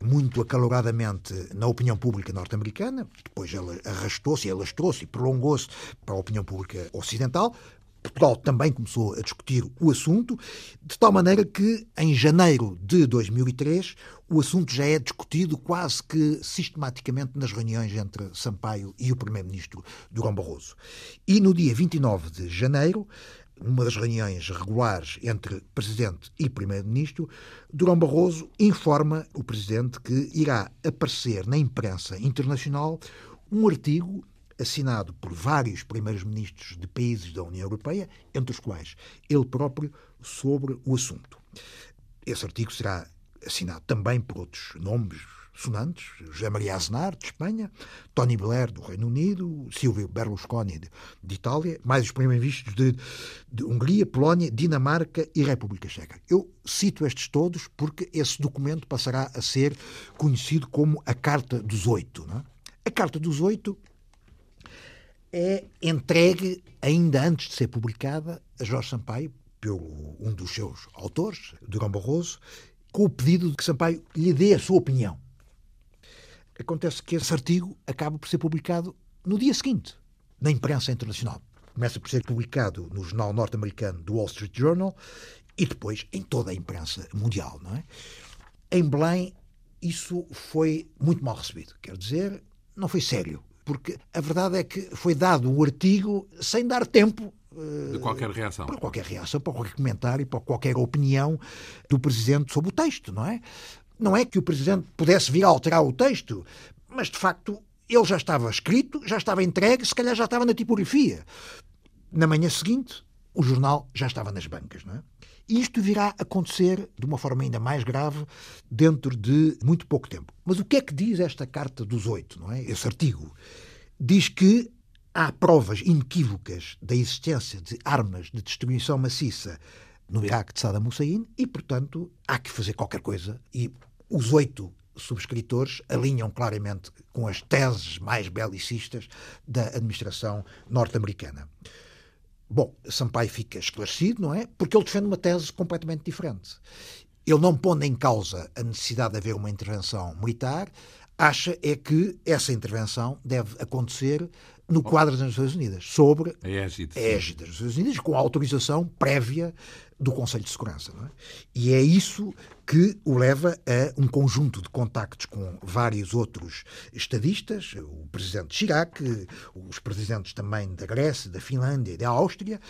muito acaloradamente na opinião pública norte-americana, depois ela arrastou-se, alastrou-se e prolongou-se para a opinião pública ocidental. Portugal também começou a discutir o assunto, de tal maneira que, em janeiro de 2003, o assunto já é discutido quase que sistematicamente nas reuniões entre Sampaio e o Primeiro-Ministro Durão Barroso. E no dia 29 de janeiro, numa das reuniões regulares entre Presidente e Primeiro-Ministro, Durão Barroso informa o Presidente que irá aparecer na imprensa internacional um artigo assinado por vários primeiros-ministros de países da União Europeia, entre os quais ele próprio, sobre o assunto. Esse artigo será assinado também por outros nomes, sonantes, José Maria Aznar, de Espanha, Tony Blair, do Reino Unido, Silvio Berlusconi, de, de Itália, mais os primeiros-ministros de, de Hungria, Polónia, Dinamarca e República Checa. Eu cito estes todos porque esse documento passará a ser conhecido como a Carta dos Oito. É? A Carta dos Oito é entregue, ainda antes de ser publicada, a Jorge Sampaio, pelo um dos seus autores, Durão Barroso, com o pedido de que Sampaio lhe dê a sua opinião. Acontece que esse artigo acaba por ser publicado no dia seguinte, na imprensa internacional. Começa por ser publicado no jornal norte-americano do Wall Street Journal e depois em toda a imprensa mundial. Não é? Em Belém, isso foi muito mal recebido. Quer dizer, não foi sério. Porque a verdade é que foi dado um artigo sem dar tempo eh, de qualquer reação. Para qualquer reação, para qualquer comentário, para qualquer opinião do Presidente sobre o texto, não é? Não é que o Presidente pudesse vir a alterar o texto, mas de facto ele já estava escrito, já estava entregue, se calhar já estava na tipografia. Na manhã seguinte, o jornal já estava nas bancas. Não é? E isto virá a acontecer de uma forma ainda mais grave dentro de muito pouco tempo. Mas o que é que diz esta Carta dos Oito, não é? esse artigo? Diz que há provas inequívocas da existência de armas de destruição maciça no Iraque de Saddam Hussein e, portanto, há que fazer qualquer coisa. E os oito subscritores alinham claramente com as teses mais belicistas da administração norte-americana. Bom, Sampaio fica esclarecido, não é? Porque ele defende uma tese completamente diferente. Ele não põe em causa a necessidade de haver uma intervenção militar, acha é que essa intervenção deve acontecer no quadro das Nações Unidas, sobre a égide, a égide das Nações Unidas, com a autorização prévia do Conselho de Segurança. É? E é isso que o leva a um conjunto de contactos com vários outros estadistas, o presidente Chirac, os presidentes também da Grécia, da Finlândia e da Áustria,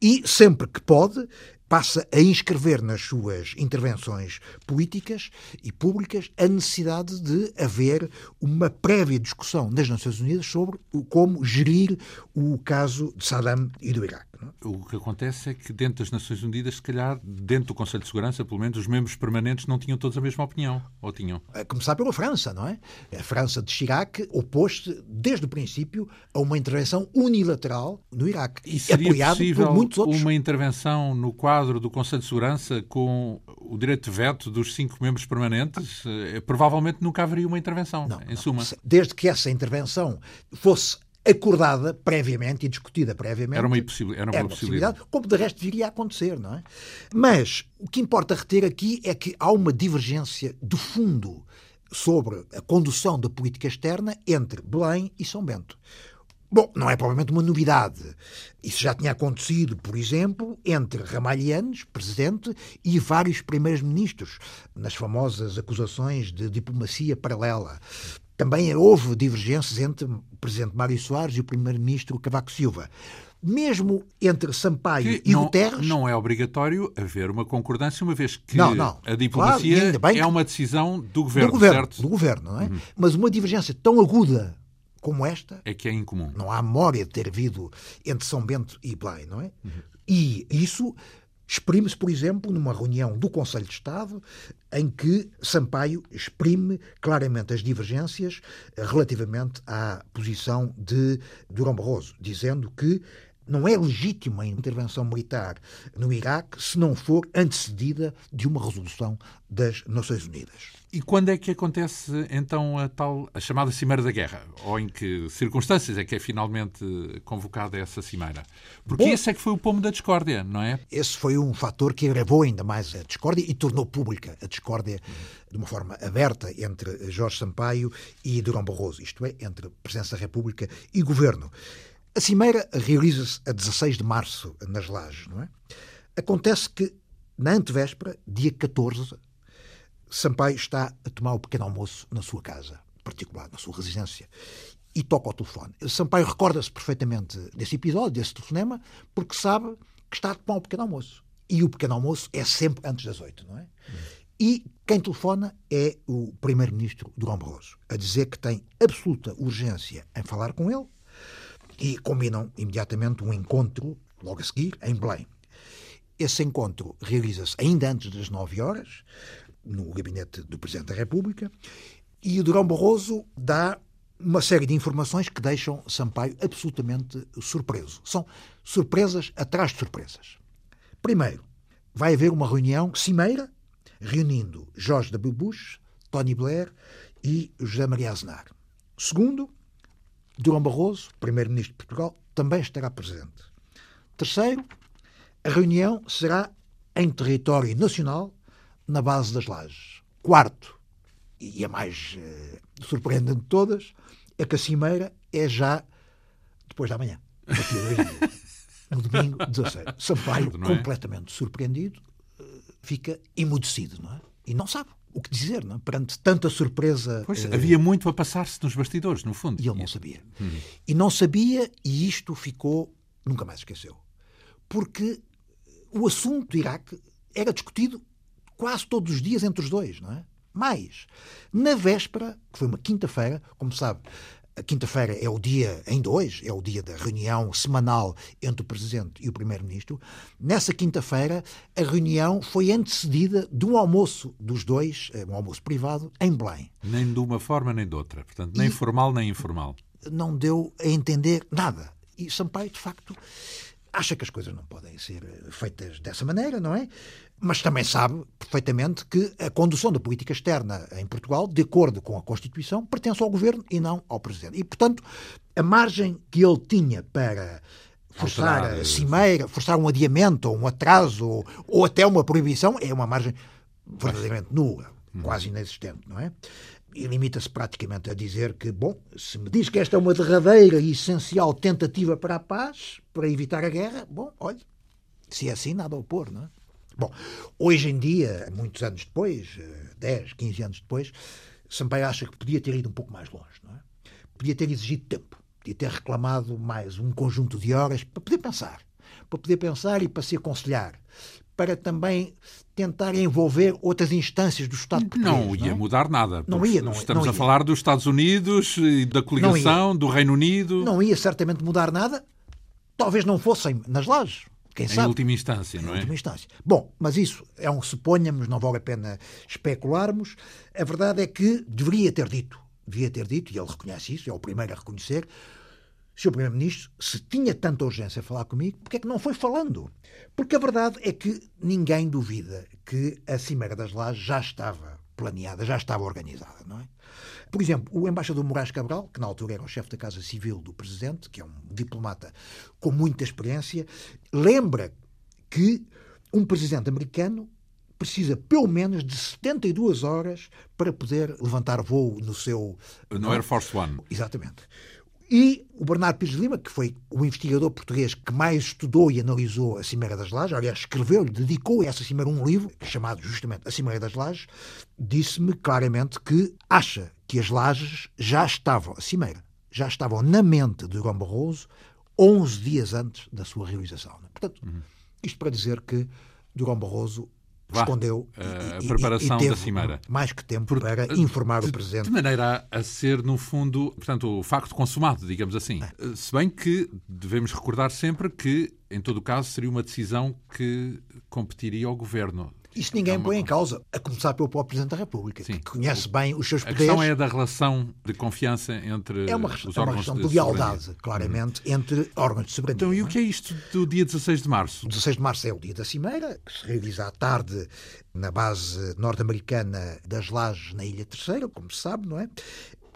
e sempre que pode passa a inscrever nas suas intervenções políticas e públicas a necessidade de haver uma prévia discussão nas Nações Unidas sobre como gerir o caso de Saddam e do Iraque. É? O que acontece é que dentro das Nações Unidas, se calhar, dentro do Conselho de Segurança, pelo menos os membros permanentes não tinham todos a mesma opinião, ou tinham? A começar pela França, não é? A França de Chirac opôs-se desde o princípio a uma intervenção unilateral no Iraque, e seria apoiado por muitos outros. uma intervenção no quadro do Conselho de Segurança com o direito de veto dos cinco membros permanentes? Eh, provavelmente nunca haveria uma intervenção, não, em suma. Desde que essa intervenção fosse acordada previamente e discutida previamente. Era uma, impossibilidade. Era uma, era uma possibilidade. Como de resto viria a acontecer, não é? Mas o que importa reter aqui é que há uma divergência de fundo sobre a condução da política externa entre Belém e São Bento. Bom, não é provavelmente uma novidade. Isso já tinha acontecido, por exemplo, entre Ramalhianes, presidente, e vários primeiros ministros, nas famosas acusações de diplomacia paralela. Também houve divergências entre o presidente Mário Soares e o primeiro-ministro Cavaco Silva. Mesmo entre Sampaio que e não, Guterres. Não é obrigatório haver uma concordância, uma vez que não, não. a diplomacia claro, é uma decisão do governo, do governo, certo? Do governo, não é? Uhum. Mas uma divergência tão aguda como esta. É que é incomum. Não há memória de ter havido entre São Bento e Belém, não é? Uhum. E isso exprime-se, por exemplo, numa reunião do Conselho de Estado, em que Sampaio exprime claramente as divergências relativamente à posição de Durão Barroso, dizendo que não é legítima a intervenção militar no Iraque se não for antecedida de uma resolução das Nações Unidas. E quando é que acontece então a tal a chamada Cimeira da Guerra? Ou em que circunstâncias é que é finalmente convocada essa cimeira? Porque Bom, esse é que foi o pomo da discórdia, não é? Esse foi um fator que agravou ainda mais a discórdia e tornou pública a discórdia de uma forma aberta entre Jorge Sampaio e Durão Barroso, isto é, entre Presidência da República e Governo. A cimeira realiza-se a 16 de março nas Lajes, não é? Acontece que na antevéspera, dia 14, Sampaio está a tomar o pequeno almoço na sua casa, particular, na sua residência, e toca ao telefone. Sampaio recorda-se perfeitamente desse episódio, desse telefonema, porque sabe que está a tomar o pequeno almoço. E o pequeno almoço é sempre antes das oito, não é? E quem telefona é o primeiro-ministro Durão Barroso, a dizer que tem absoluta urgência em falar com ele e combinam imediatamente um encontro, logo a seguir, em Belém. Esse encontro realiza-se ainda antes das nove horas no gabinete do Presidente da República E Durão Barroso dá uma série de informações que deixam Sampaio absolutamente surpreso. São surpresas atrás de surpresas. Primeiro, vai haver uma reunião cimeira reunindo Jorge W. Bush, Tony Blair e José Maria Aznar. Segundo, Durão Barroso, primeiro-ministro de Portugal, também estará presente. Terceiro, a reunião será em território nacional, na base das lajes. Quarto, e a mais uh, surpreendente de todas, é que a cimeira é já depois da manhã. <laughs> No domingo 16. Sampaio, <laughs> é? completamente surpreendido, eh, fica emudecido, não é? E não sabe o que dizer, não é? Perante tanta surpresa. Pois, uh... havia muito a passar-se nos bastidores, no fundo. E ele não sabia. Hum. E não sabia, e isto ficou. Nunca mais esqueceu. Porque o assunto do Iraque era discutido quase todos os dias entre os dois, não é? Mais, na véspera, que foi uma quinta-feira, como sabe, a quinta-feira é o dia, ainda hoje, é o dia da reunião semanal entre o Presidente e o Primeiro-Ministro. Nessa quinta-feira, a reunião foi antecedida de um almoço dos dois, eh, um almoço privado, em Belém. Nem de uma forma nem de outra. Portanto, nem e formal nem informal. Não deu a entender nada. E Sampaio, de facto, acha que as coisas não podem ser eh, feitas dessa maneira, não é? Mas também sabe perfeitamente que a condução da política externa em Portugal, de acordo com a Constituição, pertence ao governo e não ao presidente. E, portanto, a margem que ele tinha para forçar a cimeira, forçar um adiamento ou um atraso ou, ou até uma proibição é uma margem verdadeiramente nula, quase inexistente, não é? E limita-se praticamente a dizer que, bom, se me diz que esta é uma derradeira e essencial tentativa para a paz, para evitar a guerra, bom, olha, se é assim, nada a opor, não é? Bom, hoje em dia, muitos anos depois, 10, eh, 15 anos depois, Sampaio acha que podia ter ido um pouco mais longe, não é? Podia ter exigido tempo, podia ter reclamado mais um conjunto de horas para poder pensar, para poder pensar e para se aconselhar, para também tentar envolver outras instâncias do Estado português. Não ia não? mudar nada. Não ia, não, Estamos não a falar dos Estados Unidos da coligação, do Reino Unido. Não ia certamente mudar nada. Talvez não fossem nas lajes. Quem em sabe? última instância, não é? Em última instância. Bom, mas isso é um suponhamos, não vale a pena especularmos. A verdade é que deveria ter dito, devia ter dito, e ele reconhece isso, é o primeiro a reconhecer, Sr. Primeiro-Ministro, se tinha tanta urgência a falar comigo, porque é que não foi falando? Porque a verdade é que ninguém duvida que a Cimeira das Lajes já estava planeada, já estava organizada, não é? Por exemplo, o embaixador Moraes Cabral, que na altura era o chefe da Casa Civil do Presidente, que é um diplomata com muita experiência, lembra que um presidente americano precisa pelo menos de 72 horas para poder levantar voo no seu... No Air Force One. Exatamente. E o Bernardo Pires Lima, que foi o investigador português que mais estudou e analisou a Cimeira das Lajes, aliás, escreveu-lhe, dedicou a essa Cimeira um livro, chamado justamente A Cimeira das Lajes, disse-me claramente que acha que as lajes já estavam, a Cimeira, já estavam na mente de Durão Barroso 11 dias antes da sua realização. Portanto, uhum. isto para dizer que Durão Barroso Vá, respondeu a preparação e, e da cimeira. Mais que tempo Porque, para informar de, o Presidente. De maneira a, a, ser, no fundo, portanto, o facto consumado, digamos assim. É. Se bem que devemos recordar sempre que, em todo o caso, seria uma decisão que competiria ao Governo. Isso ninguém é uma... põe em causa, a começar pelo próprio Presidente da República, Sim. que conhece bem os seus poderes. A questão é da relação de confiança entre é uma, os é uma órgãos de, de lealdade, claramente, uhum. entre órgãos de soberania. Então, e o é? que é isto do dia 16 de março? O 16 de março é o dia da Cimeira, que se realiza à tarde na base norte-americana das Lajes, na Ilha Terceira, como se sabe, não é?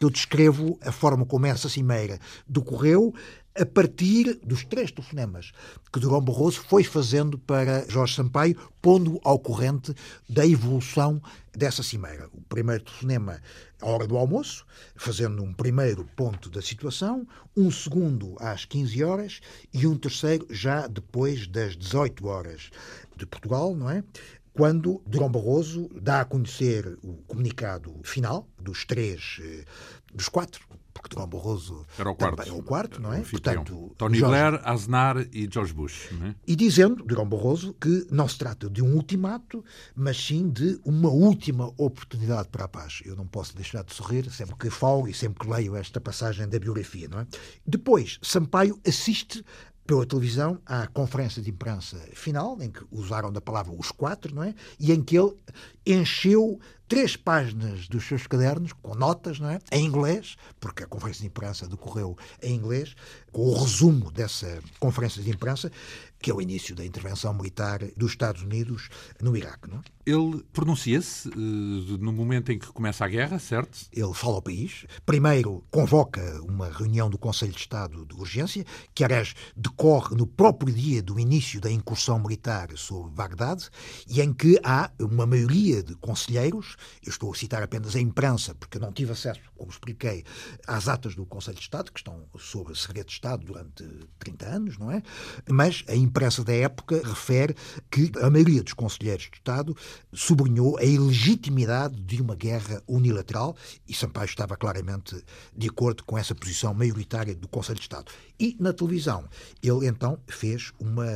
Eu descrevo a forma como essa cimeira decorreu, a partir dos três telefonemas que Durão Barroso foi fazendo para Jorge Sampaio, pondo ao corrente da evolução dessa cimeira. O primeiro telefonema à hora do almoço, fazendo um primeiro ponto da situação, um segundo às 15 horas e um terceiro já depois das 18 horas de Portugal, não é? Quando Durão Barroso dá a conhecer o comunicado final dos três, eh, dos quatro porque Durão Barroso era o quarto, é o quarto, não é? Portanto, Tony Jorge... Blair, Aznar e George Bush. É? E dizendo, Durão Barroso, que não se trata de um ultimato, mas sim de uma última oportunidade para a paz. Eu não posso deixar de sorrir sempre que falo e sempre que leio esta passagem da biografia, não é? Depois, Sampaio assiste pela televisão à conferência de imprensa final, em que usaram da palavra os quatro, não é? E em que ele encheu três páginas dos seus cadernos com notas, não é? Em inglês, porque a conferência de imprensa decorreu em inglês, com o resumo dessa conferência de imprensa, que é o início da intervenção militar dos Estados Unidos no Iraque. Não é? Ele pronuncia-se uh, no momento em que começa a guerra, certo? Ele fala ao país. Primeiro convoca uma reunião do Conselho de Estado de Urgência, que, aliás, decorre no próprio dia do início da incursão militar sobre Bagdade, e em que há uma maioria de conselheiros, eu estou a citar apenas a imprensa, porque não tive acesso, como expliquei, às atas do Conselho de Estado, que estão sob segredo de Estado durante 30 anos, não é? Mas a imprensa da época refere que a maioria dos conselheiros de Estado sublinhou a ilegitimidade de uma guerra unilateral e Sampaio estava claramente de acordo com essa posição maioritária do Conselho de Estado. E na televisão, ele então fez uma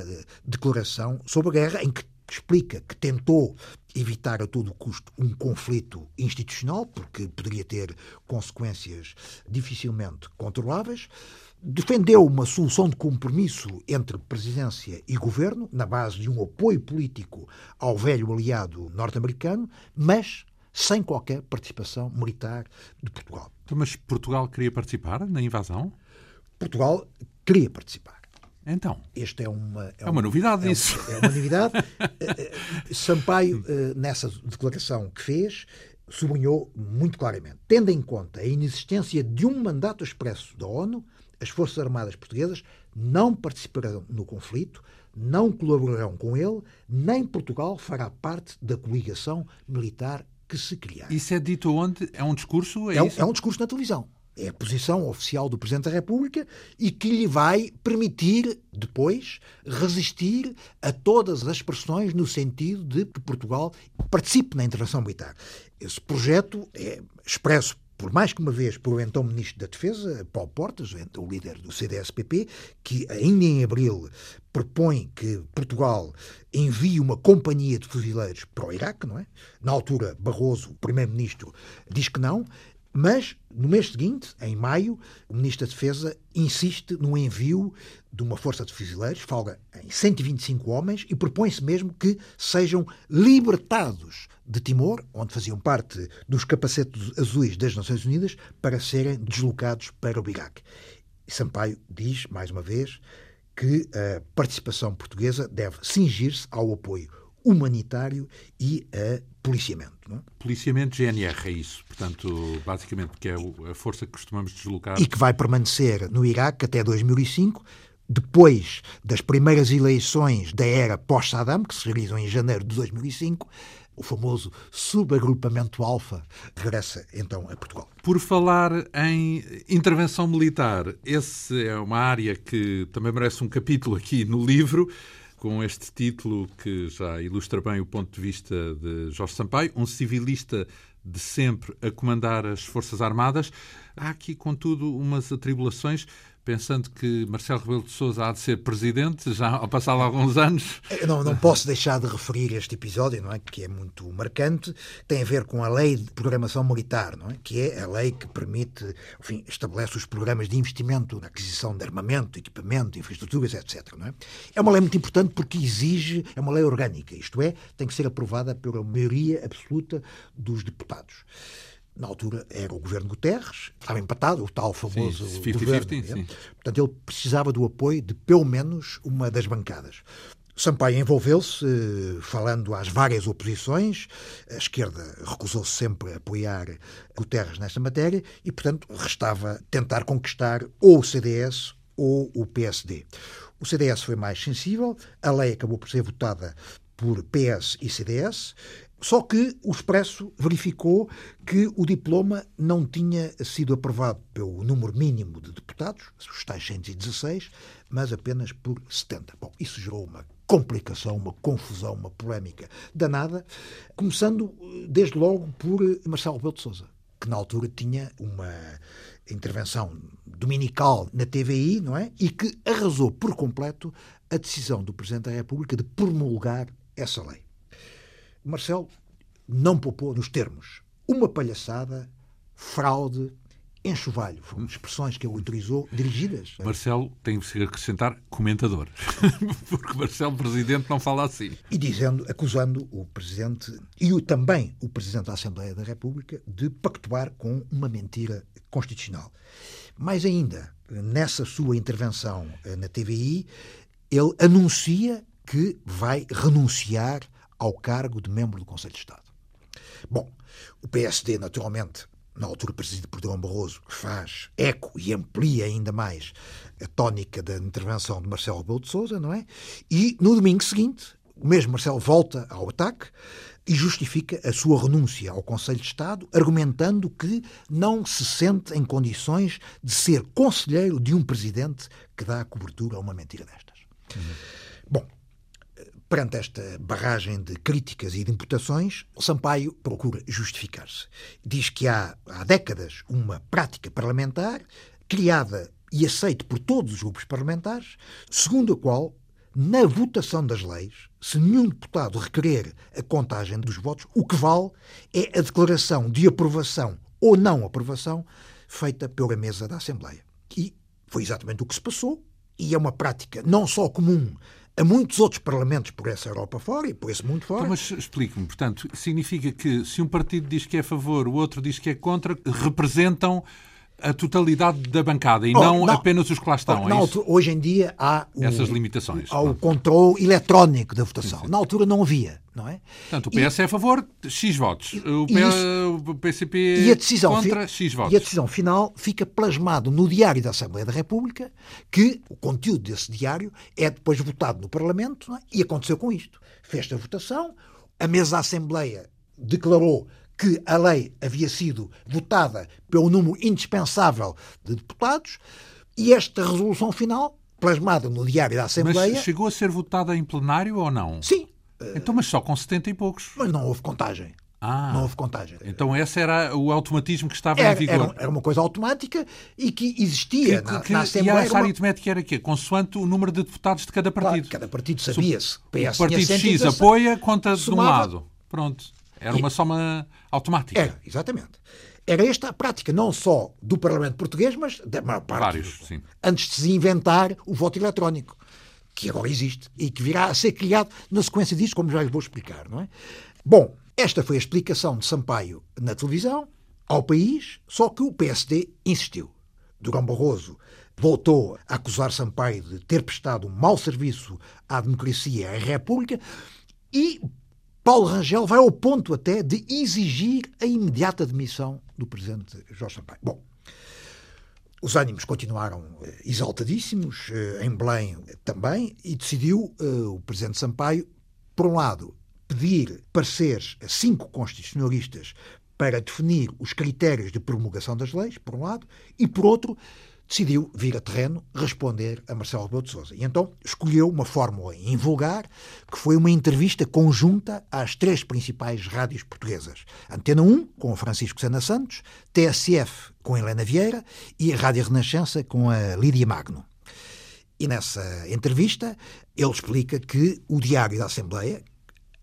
declaração sobre a guerra em que explica que tentou evitar a todo custo um conflito institucional, porque poderia ter consequências dificilmente controláveis. Defendeu uma solução de compromisso entre presidência e governo, na base de um apoio político ao velho aliado norte-americano, mas sem qualquer participação militar de Portugal. Então, mas Portugal queria participar na invasão? Portugal queria participar. Então. Este é uma. É, é uma novidade é, isso. É uma novidade. <laughs> Eh, eh, Sampaio, eh, nessa declaração que fez, sublinhou muito claramente: tendo em conta a inexistência de um mandato expresso da ONU, as Forças Armadas Portuguesas não participarão no conflito, não colaborarão com ele, nem Portugal fará parte da coligação militar que se criar. Isso é dito onde? É um discurso? É, é, um, é um discurso na televisão é a posição oficial do Presidente da República e que lhe vai permitir, depois, resistir a todas as pressões no sentido de que Portugal participe na intervenção militar. Esse projeto é expresso por mais que uma vez por então Ministro da Defesa, Paulo Portas, o líder do CDS-PP, que ainda em abril propõe que Portugal envie uma companhia de fuzileiros para o Iraque, não é? Na altura, Barroso, o primeiro-ministro, diz que não. Mas, no mês seguinte, em maio, o Ministro da Defesa insiste no envio de uma força de fuzileiros, fala em 125 homens, e propõe-se mesmo que sejam libertados de Timor, onde faziam parte dos capacetes azuis das Nações Unidas, para serem deslocados para o Iraque. E Sampaio diz, mais uma vez, que a participação portuguesa deve cingir-se ao apoio humanitário e a policiamento. Não é? Policiamento GNR é isso, portanto, basicamente, que é a força que costumamos deslocar. E que vai permanecer no Iraque até 2005, depois das primeiras eleições da era pós-Saddam, que se realizam em janeiro de 2005, o famoso subagrupamento Alfa regressa então a Portugal. Por falar em intervenção militar, essa é uma área que também merece um capítulo aqui no livro com este título que já ilustra bem o ponto de vista de Jorge Sampaio, um civilista de sempre a comandar as Forças Armadas. Há aqui, contudo, umas atribulações pensando que Marcelo Rebelo de Sousa há de ser presidente, já ao passar alguns anos. Eu não, não posso deixar de referir este episódio, não é? que é muito marcante, tem a ver com a lei de programação militar, não é? que é a lei que permite, enfim, estabelece os programas de investimento na aquisição de armamento, equipamento, infraestruturas, etc. Não é? é uma lei muito importante porque exige, é uma lei orgânica, isto é, tem que ser aprovada pela maioria absoluta dos deputados na altura era o governo Guterres, estava empatado, o tal famoso sim, 50, governo. 50, sim. Portanto, ele precisava do apoio de pelo menos uma das bancadas. Sampaio envolveu-se, falando às várias oposições. A esquerda recusou-se sempre a apoiar Guterres nesta matéria e, portanto, restava tentar conquistar ou o CDS ou o PSD. O CDS foi mais sensível, a lei acabou por ser votada por PS e CDS. Só que o Expresso verificou que o diploma não tinha sido aprovado pelo número mínimo de deputados, os tais 116, mas apenas por 70. Bom, isso gerou uma complicação, uma confusão, uma polémica danada, começando desde logo por Marcelo Rebelo de Sousa, que na altura tinha uma intervenção dominical na TVI, não é? E que arrasou por completo a decisão do Presidente da República de promulgar essa lei. Marcelo não poupou nos termos. Uma palhaçada, fraude, enxovalho. Foram expressões que ele utilizou, dirigidas. Marcelo tem que acrescentar comentador, <laughs> porque Marcelo, presidente, não fala assim. E dizendo, acusando o presidente e o, também o presidente da Assembleia da República de pactuar com uma mentira constitucional. Mais ainda, nessa sua intervenção eh, na TVI, ele anuncia que vai renunciar ao cargo de membro do Conselho de Estado. Bom, o PSD, naturalmente, na altura presidido por Durão Barroso, faz eco e amplia ainda mais a tónica da intervenção de Marcelo Rebelo de Sousa, não é? E no domingo seguinte, o mesmo Marcelo volta ao ataque e justifica a sua renúncia ao Conselho de Estado, argumentando que não se sente em condições de ser conselheiro de um presidente que dá cobertura a uma mentira destas. Uhum. Bom, Perante esta barragem de críticas e de imputações, Sampaio procura justificar-se. Diz que há, há décadas, uma prática parlamentar criada e aceita por todos os grupos parlamentares, segundo a qual, na votação das leis, se nenhum deputado requerer a contagem dos votos, o que vale é a declaração de aprovação ou não aprovação feita pela mesa da Assembleia. E foi exatamente o que se passou, e é uma prática não só comum a muitos outros parlamentos por essa Europa fora e por esse mundo fora. Então, mas explique-me, portanto, significa que se um partido diz que é a favor, o outro diz que é contra, representam a totalidade da bancada e oh, não, não, apenas os que lá estão. Oh, é altura, hoje em dia há o, essas limitações. Há o controle eletrónico da votação. Sim, sim. Na altura não havia, não é? Portanto, o PS e, é a favor de X votos, o, isso, o PCP e a decisão, contra X votos. E a decisão final fica plasmado no Diário da Assembleia da República, que o conteúdo desse diário é depois votado no Parlamento é? e aconteceu com isto. Fez a votação, a mesa da Assembleia declarou que a lei havia sido votada pelo número indispensável de deputados e esta resolução final, plasmada no Diário da Assembleia. Mas chegou a ser votada em plenário ou não? Sim. Então, mas só com 70 e poucos. Mas não houve contagem. Ah, não houve contagem. Então esse era o automatismo que estava era, em vigor. Era, uma coisa automática e que existia que, na, que, na Assembleia. E essa aritmética era quê? Consoante o número de deputados de cada partido. Claro, cada partido sabia-se. O partido X apoia, conta de um lado. Pronto. Era uma soma automática. Era, exatamente. Era esta a prática, não só do Parlamento português, mas da maior parte. Vários, sim. Antes de se inventar o voto eletrónico, que agora existe e que virá a ser criado na sequência disso, como já lhe vou explicar, não é? Bom, esta foi a explicação de Sampaio na televisão, ao país, só que o PSD insistiu. Durão Barroso voltou a acusar Sampaio de ter prestado um mau serviço à democracia e à República e Paulo Rangel vai ao ponto até de exigir a imediata demissão do presidente Jorge Sampaio. Bom, os ânimos continuaram eh, exaltadíssimos, eh, em Belém também, e decidiu eh, o presidente Sampaio, por um lado, pedir pareceres a cinco constitucionalistas para definir os critérios de promulgação das leis, por um lado, e por outro, decidiu vir a terreno responder a Marcelo Rebelo de Sousa. E então escolheu uma fórmula invulgar, que foi uma entrevista conjunta às três principais rádios portuguesas. Antena 1, com Francisco Sena Santos, TSF, com Helena Vieira, e a Rádio Renascença, com a Lídia Magno. E nessa entrevista, ele explica que o Diário da Assembleia,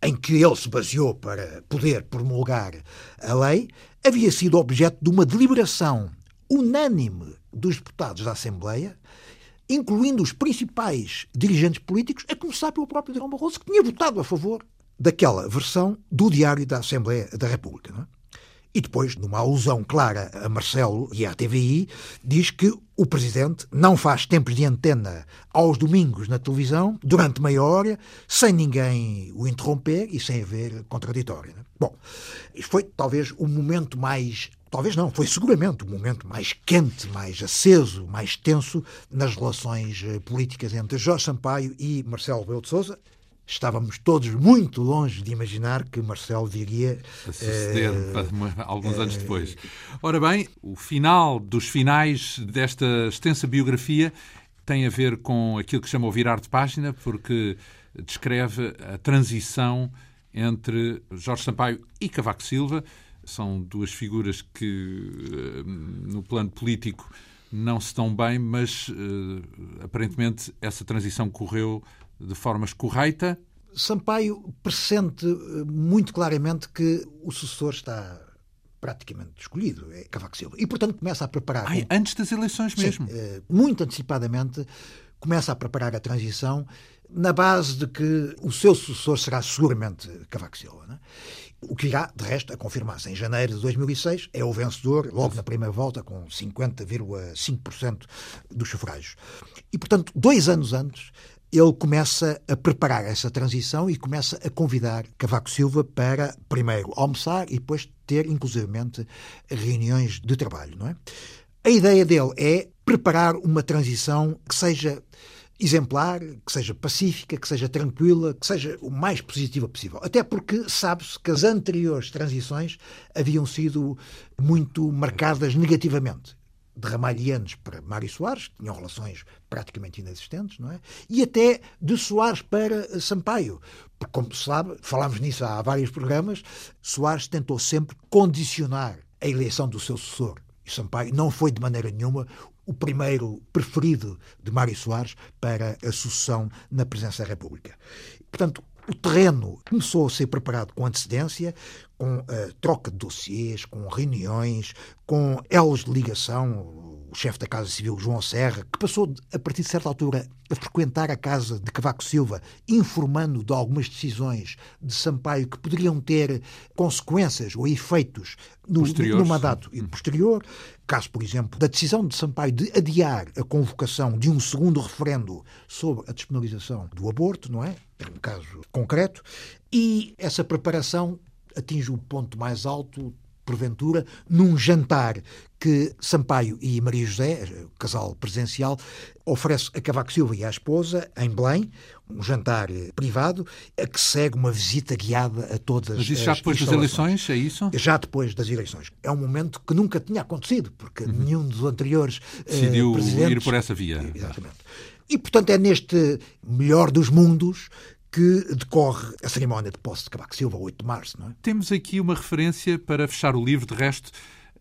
em que ele se baseou para poder promulgar a lei, havia sido objeto de uma deliberação unânime dos deputados da Assembleia, incluindo os principais dirigentes políticos, a começar pelo próprio Durão Barroso, que tinha votado a favor daquela versão do Diário da Assembleia da República. É? E depois, numa alusão clara a Marcelo e à TVI, diz que o Presidente não faz tempos de antena aos domingos na televisão, durante meia hora, sem ninguém o interromper e sem haver contraditório. É? Bom, isto foi talvez o momento mais talvez não, foi seguramente o momento mais quente, mais aceso, mais tenso nas relações eh, políticas entre Jorge Sampaio e Marcelo Rebelo de Sousa. Estávamos todos muito longe de imaginar que Marcelo viria a suceder uh, alguns anos depois. Ora bem, o final dos finais desta extensa biografia tem a ver com aquilo que chama o virar de página, porque descreve a transição entre Jorge Sampaio e Cavaco Silva, são duas figuras que, eh, no plano político, não se estão bem, mas uh, aparentemente essa transição correu de forma correta. Sampaio pressente eh, muito claramente que o sucessor está praticamente escolhido, é Cavaco Silva. E, portanto, começa a preparar... Ai. Antes das eleições mesmo? Sim, eh, muito antecipadamente, começa a preparar a transição na base de que o seu sucessor será seguramente Cavaco Silva. Né? O que irá, de resto, a confirmar-se. Em janeiro de 2006 é o vencedor, logo na primeira volta, com 50,5% dos sufrágios. E, portanto, dois anos antes, ele começa a preparar essa transição e começa a convidar Cavaco Silva para, primeiro, almoçar e depois ter, inclusivamente, reuniões de trabalho. Não é? A ideia dele é preparar uma transição que seja exemplar, que seja pacífica, que seja tranquila, que seja o mais positiva possível. Até porque sabe-se que as anteriores transições haviam sido muito marcadas negativamente de Ramalhianos para Mário Soares, que tinham relações praticamente inexistentes, não é? E até de Soares para Sampaio. Porque, como se sabe, falámos nisso há vários programas, Soares tentou sempre condicionar a eleição do seu sucessor. E Sampaio não foi de maneira nenhuma o primeiro preferido de Mário Soares para a sucessão na presidência da República. Portanto, o terreno começou a ser preparado com antecedência, com uh, troca de dossiês, com reuniões, com elos de ligação. O chefe da Casa Civil, João Serra, que passou, a partir de certa altura, a frequentar a casa de Cavaco Silva, informando de algumas decisões de Sampaio que poderiam ter consequências ou efeitos no, no mandato sim. posterior. Caso, por exemplo, da decisão de Sampaio de adiar a convocação de um segundo referendo sobre a despenalização do aborto, não é? É um caso concreto. E essa preparação atinge o ponto mais alto, porventura, num jantar que Sampaio e Maria José, casal presencial, oferece a Cavaco Silva e à esposa, em Belém, um jantar privado, a que segue uma visita guiada a todas Mas isso já depois das eleições, é isso? Já depois das eleições. É um momento que nunca tinha acontecido, porque uhum. nenhum dos anteriores Decidiu uh, presidentes... ir por essa via. Exatamente. E, portanto, é neste melhor dos mundos que decorre a cerimónia de posse de Cavaco Silva, 8 de março. Não é? Temos aqui uma referência para fechar o livro, de resto,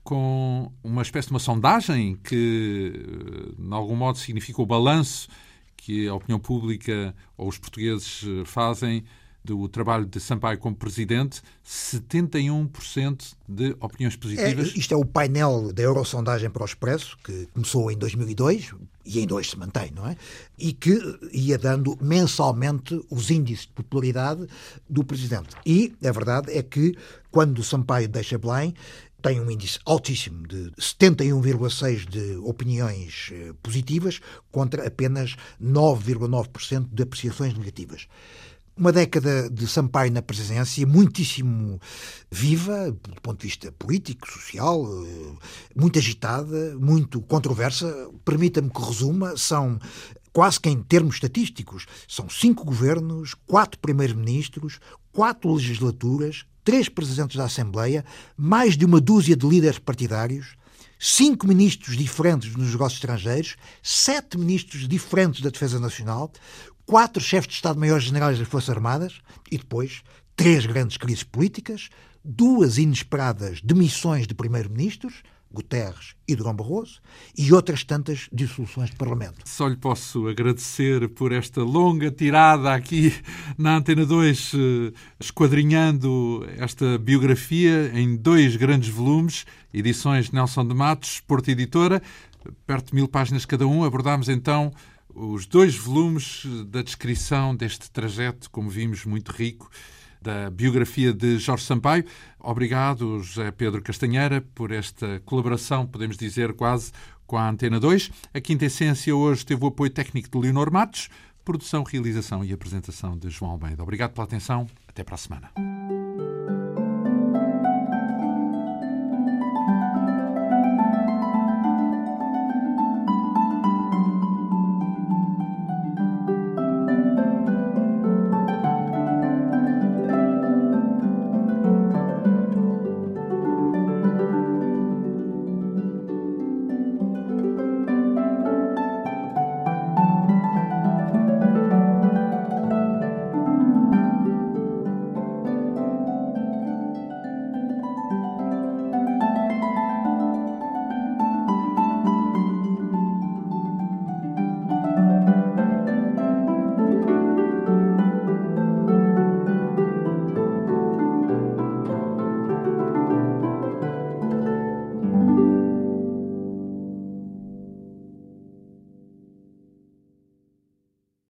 com uma espécie de uma sondagem que, de algum modo, significa o balanço que a opinião pública ou os portugueses fazem do trabalho de Sampaio como presidente, 71% de opiniões positivas. É, isto é o painel da Eurosondagem para o Expresso, que começou em 2002 e em dois se mantém, não é? E que ia dando mensalmente os índices de popularidade do presidente. E a verdade é que quando Sampaio deixa Belém, tem um índice altíssimo de 71,6% de opiniões eh, positivas contra apenas 9,9% de apreciações negativas uma década de Sampaio na presidência, muitíssimo viva, do ponto de vista político, social, eh, muito agitada, muito controversa. Permita-me que resuma, são quase que em termos estatísticos, são cinco governos, quatro primeiros-ministros, quatro legislaturas, três presidentes da Assembleia, mais de uma dúzia de líderes partidários, cinco ministros diferentes nos negócios estrangeiros, sete ministros diferentes da Defesa Nacional, quatro chefes de Estado-Maiores Generais das Forças Armadas e depois três grandes crises políticas, duas inesperadas demissões de primeiro-ministros, Guterres e Durão Barroso, e outras tantas dissoluções de Parlamento. Só lhe posso agradecer por esta longa tirada aqui na Antena 2, eh, esquadrinhando esta biografia em dois grandes volumes, edições Nelson de Matos, Porto Editora, perto de mil páginas cada um. Abordámos então os dois volumes da descrição deste trajeto, como vimos, muito rico, da biografia de Jorge Sampaio. Obrigado, José Pedro Castanheira, por esta colaboração, podemos dizer quase, com a Antena 2. A Quinta Essência hoje teve o apoio técnico de Leonor Matos, produção, realização e apresentação de João Almeida. Obrigado pela atenção. Até para a semana.